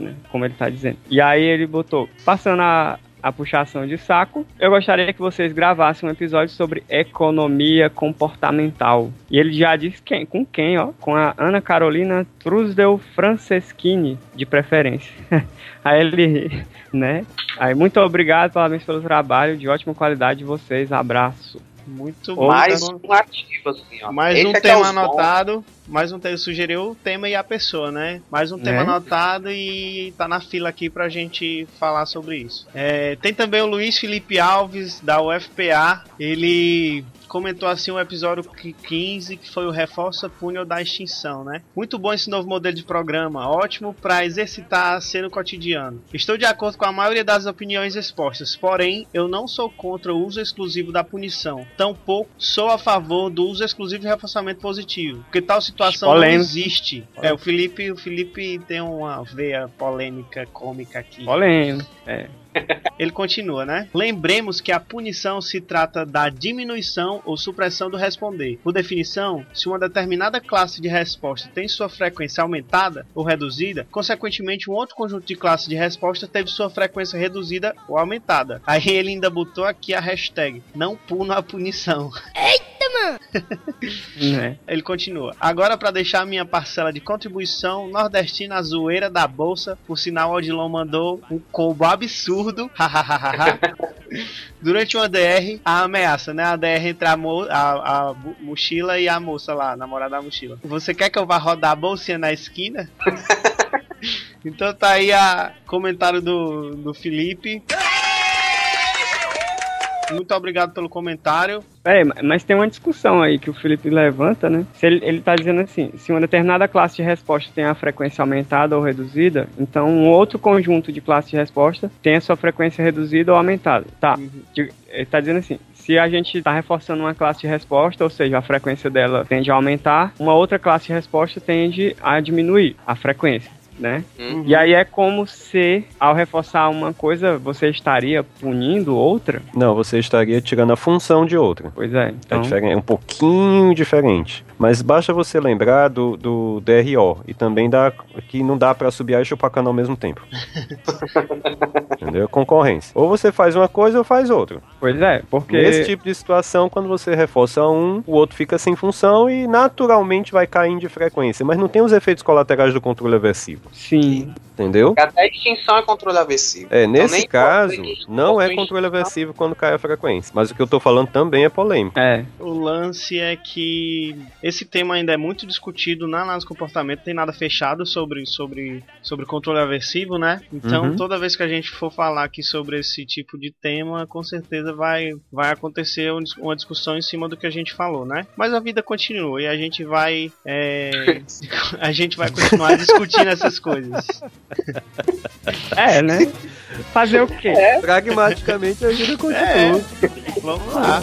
Né, Como ele tá dizendo. E aí ele botou, passando a, a puxação de saco, eu gostaria que vocês gravassem um episódio sobre economia comportamental. E ele já disse quem, com quem, ó? Com a Ana Carolina Trusdel Franceschini, de preferência. Aí ele, né? Aí muito obrigado, parabéns pelo trabalho, de ótima qualidade de vocês, abraço. Muito bom. Mais tá um ativo, assim, ó. Mais Esse um é é tema bons. anotado. Mais um tema sugeriu o tema e a pessoa, né? Mais um tema Né? anotado e tá na fila aqui pra gente falar sobre isso. É, tem também o Luiz Felipe Alves, da UFPA. Ele comentou assim o episódio 15, que foi o Reforça Punho da Extinção, né? Muito bom esse novo modelo de programa, ótimo para exercitar a no cotidiano. Estou de acordo com a maioria das opiniões expostas, porém, eu não sou contra o uso exclusivo da punição, tampouco sou a favor do uso exclusivo de reforçamento positivo, porque tal situação Polêmico. não existe. É, o Felipe, o Felipe tem uma veia polêmica cômica aqui. Polêmico. É. Ele continua, né? Lembremos que a punição se trata da diminuição ou supressão do responder. Por definição, se uma determinada classe de resposta tem sua frequência aumentada ou reduzida, consequentemente um outro conjunto de classes de resposta teve sua frequência reduzida ou aumentada. Aí ele ainda botou aqui a hashtag não puno a punição. Né? Ele continua. Agora, para deixar minha parcela de contribuição nordestina à zoeira da bolsa, por sinal, o Odilon mandou um combo absurdo. Hahaha. Durante uma DR, a ameaça, né? A DR entre a, mo a, a mochila e a moça lá, a namorada da mochila. Você quer que eu vá rodar a bolsinha na esquina? então tá aí a comentário do, do Felipe. Muito obrigado pelo comentário. É, mas tem uma discussão aí que o Felipe levanta, né? Se ele, ele tá dizendo assim, se uma determinada classe de resposta tem a frequência aumentada ou reduzida, então um outro conjunto de classes de resposta tem a sua frequência reduzida ou aumentada. Tá. De- Ele tá dizendo assim, se a gente tá reforçando uma classe de resposta, ou seja, a frequência dela tende a aumentar, uma outra classe de resposta tende a diminuir a frequência. Né? Uhum. E aí é como se, ao reforçar uma coisa, você estaria punindo outra? Não, você estaria tirando a função de outra. Pois é. É, Então, diferente, é um pouquinho diferente. Mas basta você lembrar do, do DRO e também dá, que não dá pra subir e chupar cana ao mesmo tempo. Entendeu? Concorrência. Ou você faz uma coisa ou faz outra. Pois é, porque. Nesse tipo de situação, quando você reforça um, o outro fica sem função e naturalmente vai caindo de frequência. Mas não tem os efeitos colaterais do controle aversivo. Sim. Entendeu? Até a extinção é controle aversivo. É, Então, nesse caso, não é controle aversivo quando cai a frequência. Mas o que eu tô falando também é polêmico. É. O lance é que esse tema ainda é muito discutido na análise de comportamento, tem nada fechado sobre, sobre, sobre controle aversivo, né? Então, Uhum. toda vez que a gente for falar aqui sobre esse tipo de tema, com certeza vai, vai acontecer um uma discussão em cima do que a gente falou, né? Mas a vida continua e a gente vai. é, a gente vai continuar discutindo essas coisas. É, né? Fazer o quê? Pragmaticamente a vida continua. É. Vamos lá.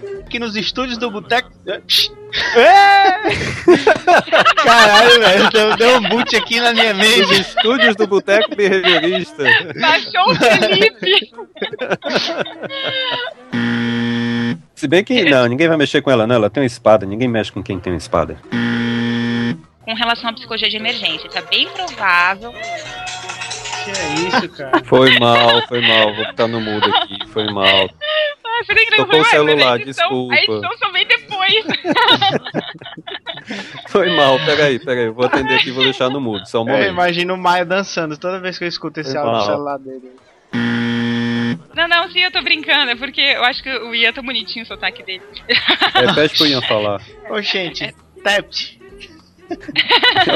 Aqui nos estúdios do Boteco. Caralho, velho, deu, deu um boot aqui na minha mente. estúdios do Boteco Behaviorista. Baixou o Felipe. Se bem que não, ninguém vai mexer com ela, não. Ela tem uma espada. Ninguém mexe com quem tem uma espada. com relação à psicologia de emergência. É bem provável. Que é isso, cara? Foi mal, foi mal. Vou botar no mudo aqui. Foi mal. Ah, peraí que não Tocou o foi celular, a edição, desculpa. A edição só vem depois. Foi mal. Peraí, peraí. Eu vou atender aqui e vou deixar no mudo. Só um Eu momento. imagino o Maia dançando toda vez que eu escuto esse áudio no celular dele. Não, não, sim, eu tô brincando. É porque eu acho que o Ian tá bonitinho o sotaque dele. É, pede pro Ian falar. Ô, gente, Tept.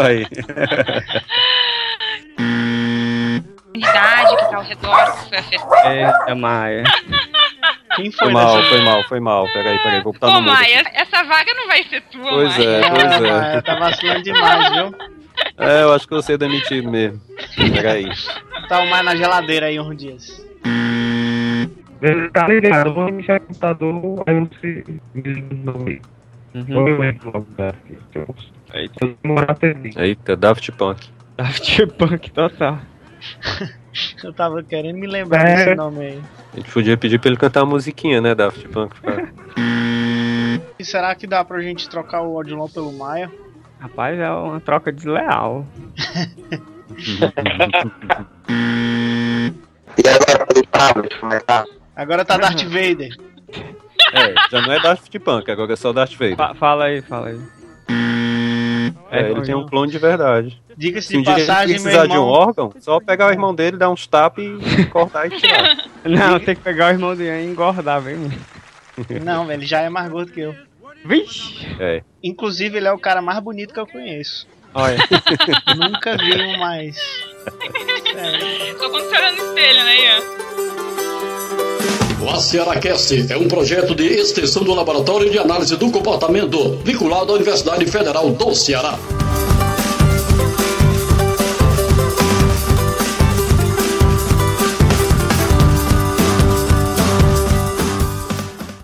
Aí. Comunidade que tá ao redor que foi afetada. Eita, Maia. Quem Foi foi mal, foi mal, foi mal. Peraí, peraí. Vou botar Ô, no mudo. Maia, aqui. essa vaga não vai ser tua, Pois Maia. é, pois Ah, é. Maia, tá vacilando demais, viu? É, eu acho que eu vou ser demitido mesmo. Peraí. Tá o Maia na geladeira aí uns dias. Ele tá ligado, eu vou iniciar o computador, aí você me liga de novo aí. Ou eu entro logo daqui. Se eu Eita. se eu. Eita, Daft Punk. Daft Punk total. Eu tava querendo me lembrar É. desse nome aí. A gente podia pedir pra ele cantar uma musiquinha, né, Daft Punk? cara? E será que dá pra gente trocar o Odilon pelo Maia? Rapaz, é uma troca desleal. E agora do como é tá? Agora tá Darth Vader. É, já não é Daft Punk, agora é só Darth Vader. Fa- fala aí, fala aí. É, ele tem um clone de verdade. Diga-se Se de um dia ele passagem, meu precisar de um irmão. órgão, só pegar o irmão dele, dar uns tapas e cortar e tirar. Não, tem que pegar o irmão dele e engordar, vem. Não, velho, ele já é mais gordo que eu. Vixe! É. Inclusive, ele é o cara mais bonito que eu conheço. Olha, Nunca vi um mais. Sério. Tô quando você olha no espelho, né, Ian? O ACERACast é um projeto de extensão do Laboratório de Análise do Comportamento, vinculado à Universidade Federal do Ceará.